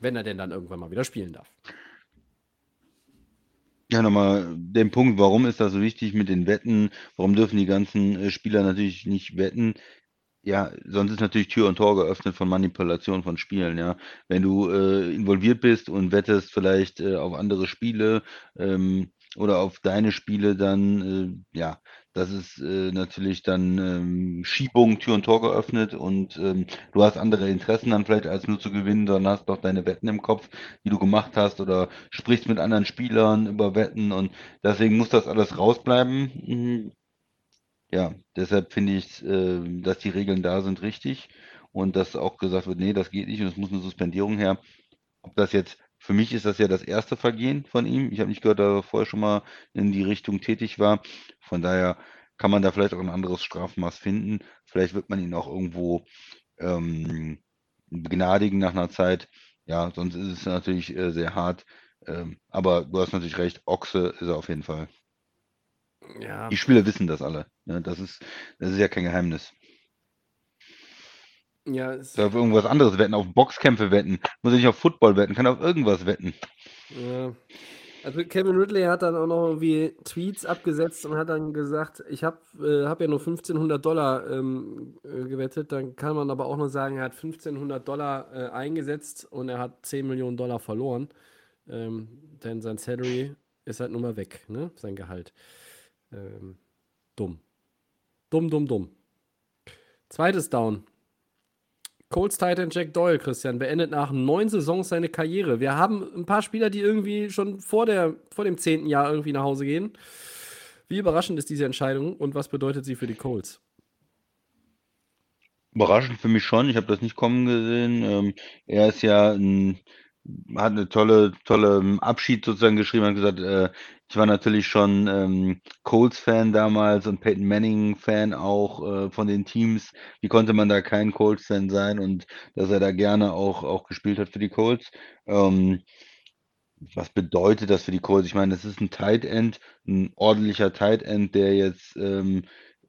Wenn er denn dann irgendwann mal wieder spielen darf. Ja, nochmal den Punkt, warum ist das so wichtig mit den Wetten? Warum dürfen die ganzen äh, Spieler natürlich nicht wetten? Ja, sonst ist natürlich Tür und Tor geöffnet von Manipulation von Spielen, ja. Wenn du äh, involviert bist und wettest vielleicht äh, auf andere Spiele ähm, oder auf deine Spiele, dann äh, ja, das ist äh, natürlich dann ähm, Schiebung, Tür und Tor geöffnet und ähm, du hast andere Interessen dann vielleicht als nur zu gewinnen, sondern hast doch deine Wetten im Kopf, die du gemacht hast oder sprichst mit anderen Spielern über Wetten und deswegen muss das alles rausbleiben. Mhm ja, deshalb finde ich, äh, dass die Regeln da sind, richtig und dass auch gesagt wird, nee, das geht nicht und es muss eine Suspendierung her. Ob das jetzt, für mich ist das ja das erste Vergehen von ihm. Ich habe nicht gehört, dass er vorher schon mal in die Richtung tätig war. Von daher kann man da vielleicht auch ein anderes Strafmaß finden. Vielleicht wird man ihn auch irgendwo ähm, begnadigen nach einer Zeit. Ja, sonst ist es natürlich äh, sehr hart. Ähm, aber du hast natürlich recht, Ochse ist er auf jeden Fall. Ja. Die Spieler wissen das alle. Ne? Das, ist, das ist ja kein Geheimnis. Ja, es auf irgendwas anderes wetten, auf Boxkämpfe wetten, muss ich nicht auf Football wetten, kann auf irgendwas wetten. Ja. Also Kevin Ridley hat dann auch noch irgendwie Tweets abgesetzt und hat dann gesagt, ich habe äh, hab ja nur 1500 Dollar ähm, äh, gewettet, dann kann man aber auch nur sagen, er hat 1500 Dollar äh, eingesetzt und er hat 10 Millionen Dollar verloren, ähm, denn sein Salary ist halt nun mal weg, ne? sein Gehalt. Ähm, dumm. Dumm, dumm, dumm. Zweites Down. Colts Titan Jack Doyle, Christian, beendet nach neun Saisons seine Karriere. Wir haben ein paar Spieler, die irgendwie schon vor, der, vor dem zehnten Jahr irgendwie nach Hause gehen. Wie überraschend ist diese Entscheidung und was bedeutet sie für die Colts? Überraschend für mich schon. Ich habe das nicht kommen gesehen. Ähm, er ist ja ein, hat eine tolle, tolle Abschied sozusagen geschrieben, hat gesagt, äh, ich war natürlich schon ähm, Colts-Fan damals und Peyton Manning-Fan auch äh, von den Teams. Wie konnte man da kein Colts-Fan sein und dass er da gerne auch, auch gespielt hat für die Colts? Ähm, was bedeutet das für die Colts? Ich meine, das ist ein Tight End, ein ordentlicher Tight End, der jetzt ähm,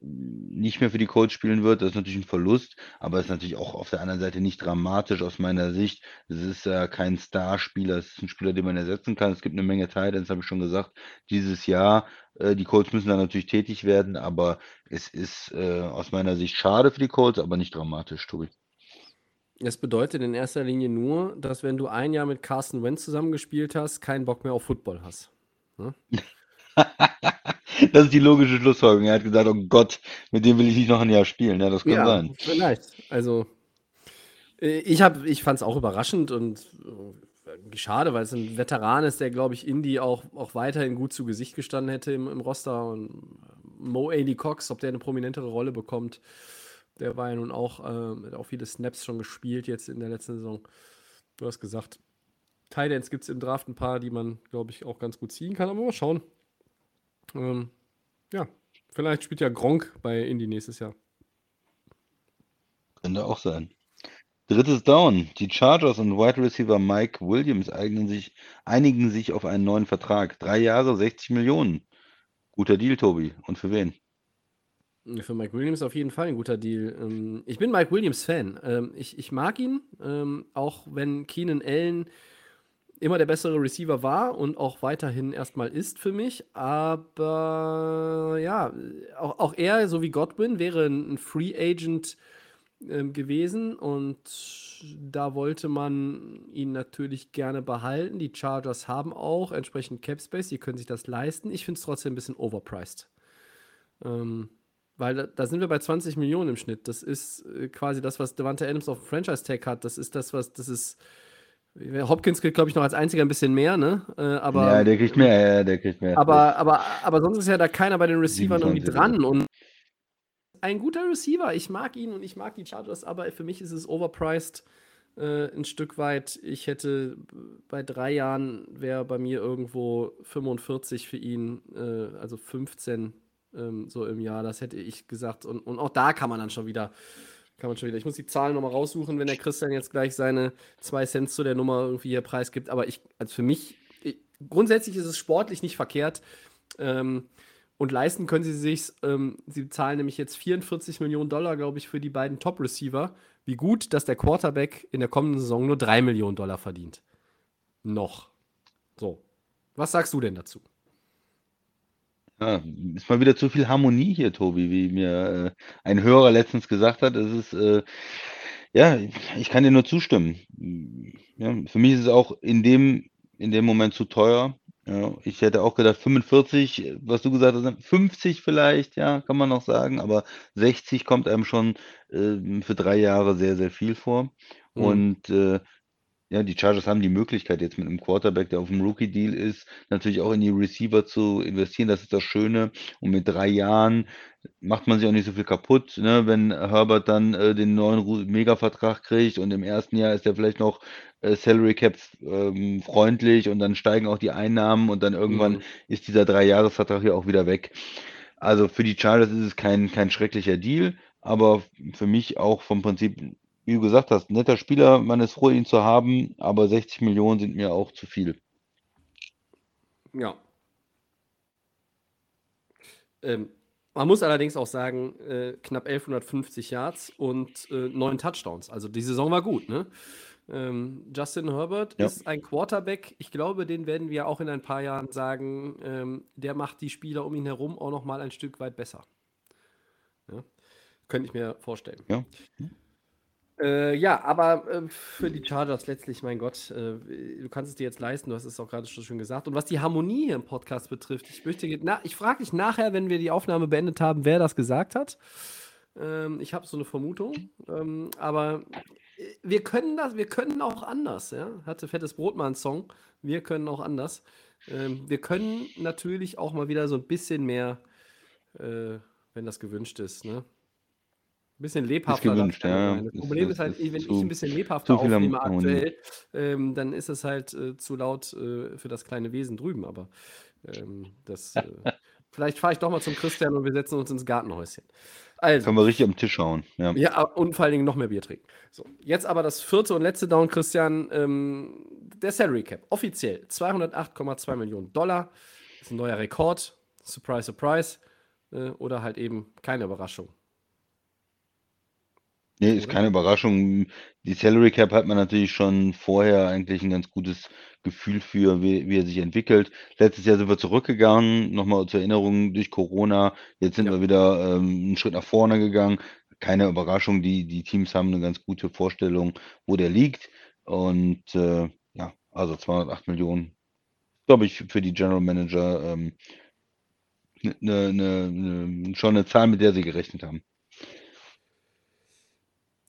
nicht mehr für die Colts spielen wird. Das ist natürlich ein Verlust, aber ist natürlich auch auf der anderen Seite nicht dramatisch aus meiner Sicht. Es ist ja kein Starspieler, es ist ein Spieler, den man ersetzen kann. Es gibt eine Menge Titans, habe ich schon gesagt, dieses Jahr. Äh, die Colts müssen da natürlich tätig werden, aber es ist äh, aus meiner Sicht schade für die Colts, aber nicht dramatisch, Tobi. Es bedeutet in erster Linie nur, dass wenn du ein Jahr mit Carsten Wentz zusammengespielt hast, keinen Bock mehr auf Football hast. Ne? das ist die logische Schlussfolgerung. Er hat gesagt, oh Gott, mit dem will ich nicht noch ein Jahr spielen. Ja, das kann ja, sein. Vielleicht. Also, äh, ich, ich fand es auch überraschend und äh, schade, weil es ein Veteran ist, der, glaube ich, Indy auch, auch weiterhin gut zu Gesicht gestanden hätte im, im Roster. Und Mo Ailey Cox, ob der eine prominentere Rolle bekommt, der war ja nun auch, äh, auch viele Snaps schon gespielt jetzt in der letzten Saison. Du hast gesagt, Titans gibt es im Draft ein paar, die man, glaube ich, auch ganz gut ziehen kann. Aber mal schauen. Ähm, ja, vielleicht spielt ja Gronk bei Indy nächstes Jahr. Könnte auch sein. Drittes Down. Die Chargers und Wide Receiver Mike Williams eignen sich, einigen sich auf einen neuen Vertrag. Drei Jahre, 60 Millionen. Guter Deal, Tobi. Und für wen? Für Mike Williams auf jeden Fall ein guter Deal. Ähm, ich bin Mike Williams Fan. Ähm, ich, ich mag ihn, ähm, auch wenn Keenan Allen immer der bessere Receiver war und auch weiterhin erstmal ist für mich. Aber ja, auch, auch er, so wie Godwin, wäre ein Free Agent gewesen und da wollte man ihn natürlich gerne behalten. Die Chargers haben auch entsprechend Cap Space, die können sich das leisten. Ich finde es trotzdem ein bisschen overpriced. Ähm, weil da, da, sind wir bei 20 Millionen im Schnitt. Das ist äh, quasi das, was Devante Adams auf Franchise Tag hat. Das ist das, was, das ist. Hopkins kriegt, glaube ich, noch als einziger ein bisschen mehr, ne? Äh, aber, ja, der kriegt mehr, ja, der kriegt mehr. Aber, aber, aber sonst ist ja da keiner bei den Receivern irgendwie dran. Und ein guter Receiver, ich mag ihn und ich mag die Chargers, aber für mich ist es overpriced äh, ein Stück weit. Ich hätte bei drei Jahren wäre bei mir irgendwo 45 für ihn, äh, also 15 ähm, so im Jahr. Das hätte ich gesagt. Und, und auch da kann man dann schon wieder, kann man schon wieder. Ich muss die Zahlen nochmal raussuchen, wenn der Christian jetzt gleich seine zwei Cent zu der Nummer irgendwie hier preisgibt. Aber ich, also für mich, ich, grundsätzlich ist es sportlich nicht verkehrt. Ähm, und leisten können sie sich, ähm, sie zahlen nämlich jetzt 44 Millionen Dollar, glaube ich, für die beiden Top-Receiver. Wie gut, dass der Quarterback in der kommenden Saison nur 3 Millionen Dollar verdient. Noch. So. Was sagst du denn dazu? Ja, ist mal wieder zu viel Harmonie hier, Tobi, wie mir äh, ein Hörer letztens gesagt hat. Es ist, äh, ja, ich kann dir nur zustimmen. Ja, für mich ist es auch in dem, in dem Moment zu teuer. Ja, ich hätte auch gedacht 45, was du gesagt hast, 50 vielleicht, ja, kann man noch sagen, aber 60 kommt einem schon äh, für drei Jahre sehr, sehr viel vor. Mhm. Und äh, ja, die Chargers haben die Möglichkeit jetzt mit einem Quarterback, der auf dem Rookie-Deal ist, natürlich auch in die Receiver zu investieren. Das ist das Schöne. Und mit drei Jahren macht man sich auch nicht so viel kaputt, ne? wenn Herbert dann äh, den neuen Mega-Vertrag kriegt und im ersten Jahr ist er vielleicht noch äh, Salary Cap ähm, freundlich und dann steigen auch die Einnahmen und dann irgendwann mhm. ist dieser Drei-Jahres-Vertrag hier auch wieder weg. Also für die Chargers ist es kein, kein schrecklicher Deal, aber für mich auch vom Prinzip wie du gesagt hast, netter Spieler, man ist froh, ihn zu haben, aber 60 Millionen sind mir auch zu viel. Ja. Ähm, man muss allerdings auch sagen, äh, knapp 1150 Yards und äh, neun Touchdowns. Also die Saison war gut, ne? Ähm, Justin Herbert ja. ist ein Quarterback. Ich glaube, den werden wir auch in ein paar Jahren sagen, ähm, der macht die Spieler um ihn herum auch noch mal ein Stück weit besser. Ja? Könnte ich mir vorstellen. Ja. Äh, ja, aber äh, für die Chargers letztlich, mein Gott, äh, du kannst es dir jetzt leisten, du hast es auch gerade schon schön gesagt. Und was die Harmonie hier im Podcast betrifft, ich möchte, na, ich frage dich nachher, wenn wir die Aufnahme beendet haben, wer das gesagt hat. Ähm, ich habe so eine Vermutung, ähm, aber wir können das, wir können auch anders, ja. Hatte Fettes Brot mal einen Song. Wir können auch anders. Ähm, wir können natürlich auch mal wieder so ein bisschen mehr, äh, wenn das gewünscht ist, ne? Ein bisschen lebhafter. gewünscht, darf gerne ja. Das Ist- Problem ist- ist halt, ist wenn ich zu- ein bisschen lebhafter aufnehme aktuell, ähm, dann ist es halt äh, zu laut äh, für das kleine Wesen drüben. Aber ähm, das, äh, vielleicht fahre ich doch mal zum Christian und wir setzen uns ins Gartenhäuschen. Also, Können wir richtig am Tisch hauen. Ja. ja, und vor allen Dingen noch mehr Bier trinken. So, jetzt aber das vierte und letzte Down, Christian. Ähm, der Salary Cap. Offiziell 208,2 Millionen Dollar. ist ein neuer Rekord. Surprise, surprise. Äh, oder halt eben keine Überraschung. Nee, ist Oder? keine Überraschung. Die Salary Cap hat man natürlich schon vorher eigentlich ein ganz gutes Gefühl für, wie, wie er sich entwickelt. Letztes Jahr sind wir zurückgegangen, nochmal zur Erinnerung, durch Corona. Jetzt sind Ja. wir wieder ähm, einen Schritt nach vorne gegangen. Keine Überraschung, die, die Teams haben eine ganz gute Vorstellung, wo der liegt. Und äh, ja, also 208 Millionen, glaube ich, für die General Manager ähm, ne, ne, ne, schon eine Zahl, mit der sie gerechnet haben.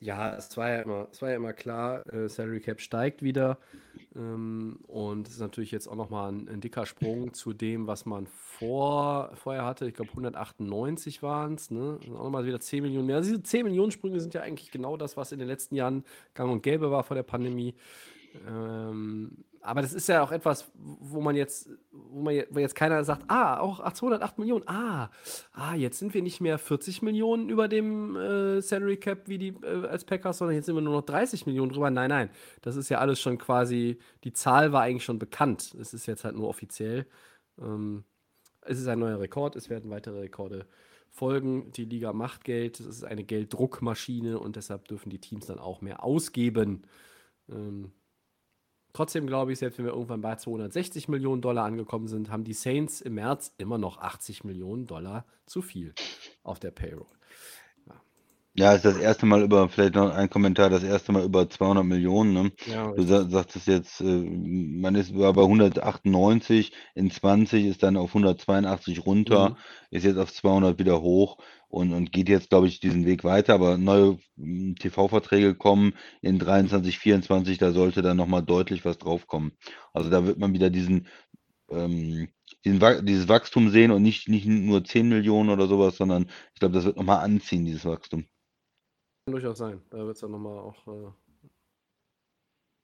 Ja, es war ja immer, es war ja immer klar, äh, Salary Cap steigt wieder. Ähm, und es ist natürlich jetzt auch nochmal ein, ein dicker Sprung zu dem, was man vor, vorher hatte. Ich glaube, 198 waren es. Ne? Sind auch nochmal wieder 10 Millionen mehr. Also diese 10 Millionen Sprünge sind ja eigentlich genau das, was in den letzten Jahren gang und gäbe war vor der Pandemie. Ähm, aber das ist ja auch etwas, wo man jetzt, wo man je- wo jetzt keiner sagt, ah, auch 208 Millionen, ah, ah, jetzt sind wir nicht mehr 40 Millionen über dem äh, Salary Cap wie die äh, als Packers, sondern jetzt sind wir nur noch 30 Millionen drüber. Nein, nein, das ist ja alles schon quasi, die Zahl war eigentlich schon bekannt. Es ist jetzt halt nur offiziell. Ähm, es ist ein neuer Rekord, es werden weitere Rekorde folgen. Die Liga macht Geld, es ist eine Gelddruckmaschine und deshalb dürfen die Teams dann auch mehr ausgeben. Ähm, Trotzdem glaube ich, selbst wenn wir irgendwann bei 260 Millionen Dollar angekommen sind, haben die Saints im März immer noch 80 Millionen Dollar zu viel auf der Payroll. Ja, ist das erste Mal über, vielleicht noch ein Kommentar, das erste Mal über 200 Millionen. Ne? Ja, Du sa sagtest jetzt, äh, man ist war bei 198, in 20 ist dann auf 182 runter, Mhm. ist jetzt auf 200 wieder hoch und, und geht jetzt, glaube ich, diesen Weg weiter. Aber neue m, TV-Verträge kommen in 23, 24, da sollte dann nochmal deutlich was draufkommen. Also da wird man wieder diesen, ähm, diesen dieses Wachstum sehen und nicht, nicht nur 10 Millionen oder sowas, sondern ich glaube, das wird nochmal anziehen, dieses Wachstum. Kann durchaus sein. Da wird es dann nochmal auch äh,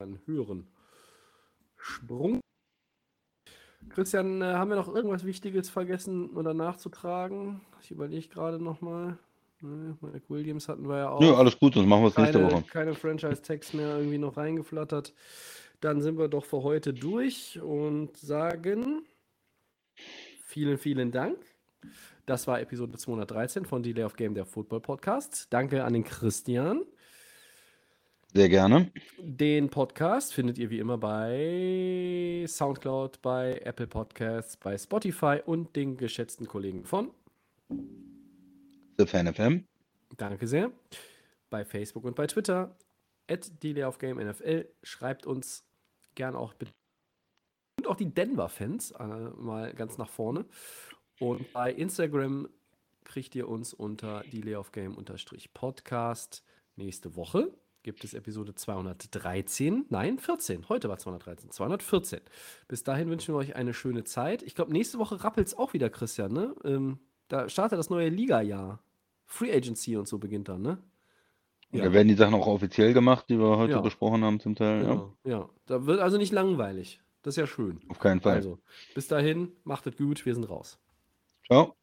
einen höheren Sprung. Christian, äh, haben wir noch irgendwas Wichtiges vergessen oder nachzutragen? Ich überlege gerade nochmal. Ne, Mike Williams hatten wir ja auch. Nö, alles gut, sonst machen wir es nächste keine, Woche. keine Franchise-Tags mehr irgendwie noch reingeflattert. Dann sind wir doch für heute durch und sagen vielen, vielen Dank. Das war Episode 213 von Delay of Game, der Football Podcast. Danke an den Christian. Sehr gerne. Den Podcast findet ihr wie immer bei Soundcloud, bei Apple Podcasts, bei Spotify und den geschätzten Kollegen von The Fan FM. Danke sehr. Bei Facebook und bei Twitter. At Delay of Game NFL. Schreibt uns gern auch bitte. Und auch die Denver-Fans äh, mal ganz nach vorne. Und bei Instagram kriegt ihr uns unter Delay of Game Podcast. Nächste Woche gibt es Episode 213. Nein, 14. Heute war 213. 214. Bis dahin wünschen wir euch eine schöne Zeit. Ich glaube, nächste Woche rappelt es auch wieder, Christian. Ne? Ähm, da startet das neue Liga-Jahr. Free Agency und so beginnt dann, ne? Da werden die Sachen auch offiziell gemacht, die wir heute Ja. besprochen haben zum Teil. Ja, Genau. Ja. Da wird also nicht langweilig. Das ist ja schön. auf keinen Fall. Also, bis dahin, macht es gut, wir sind raus. Ciao.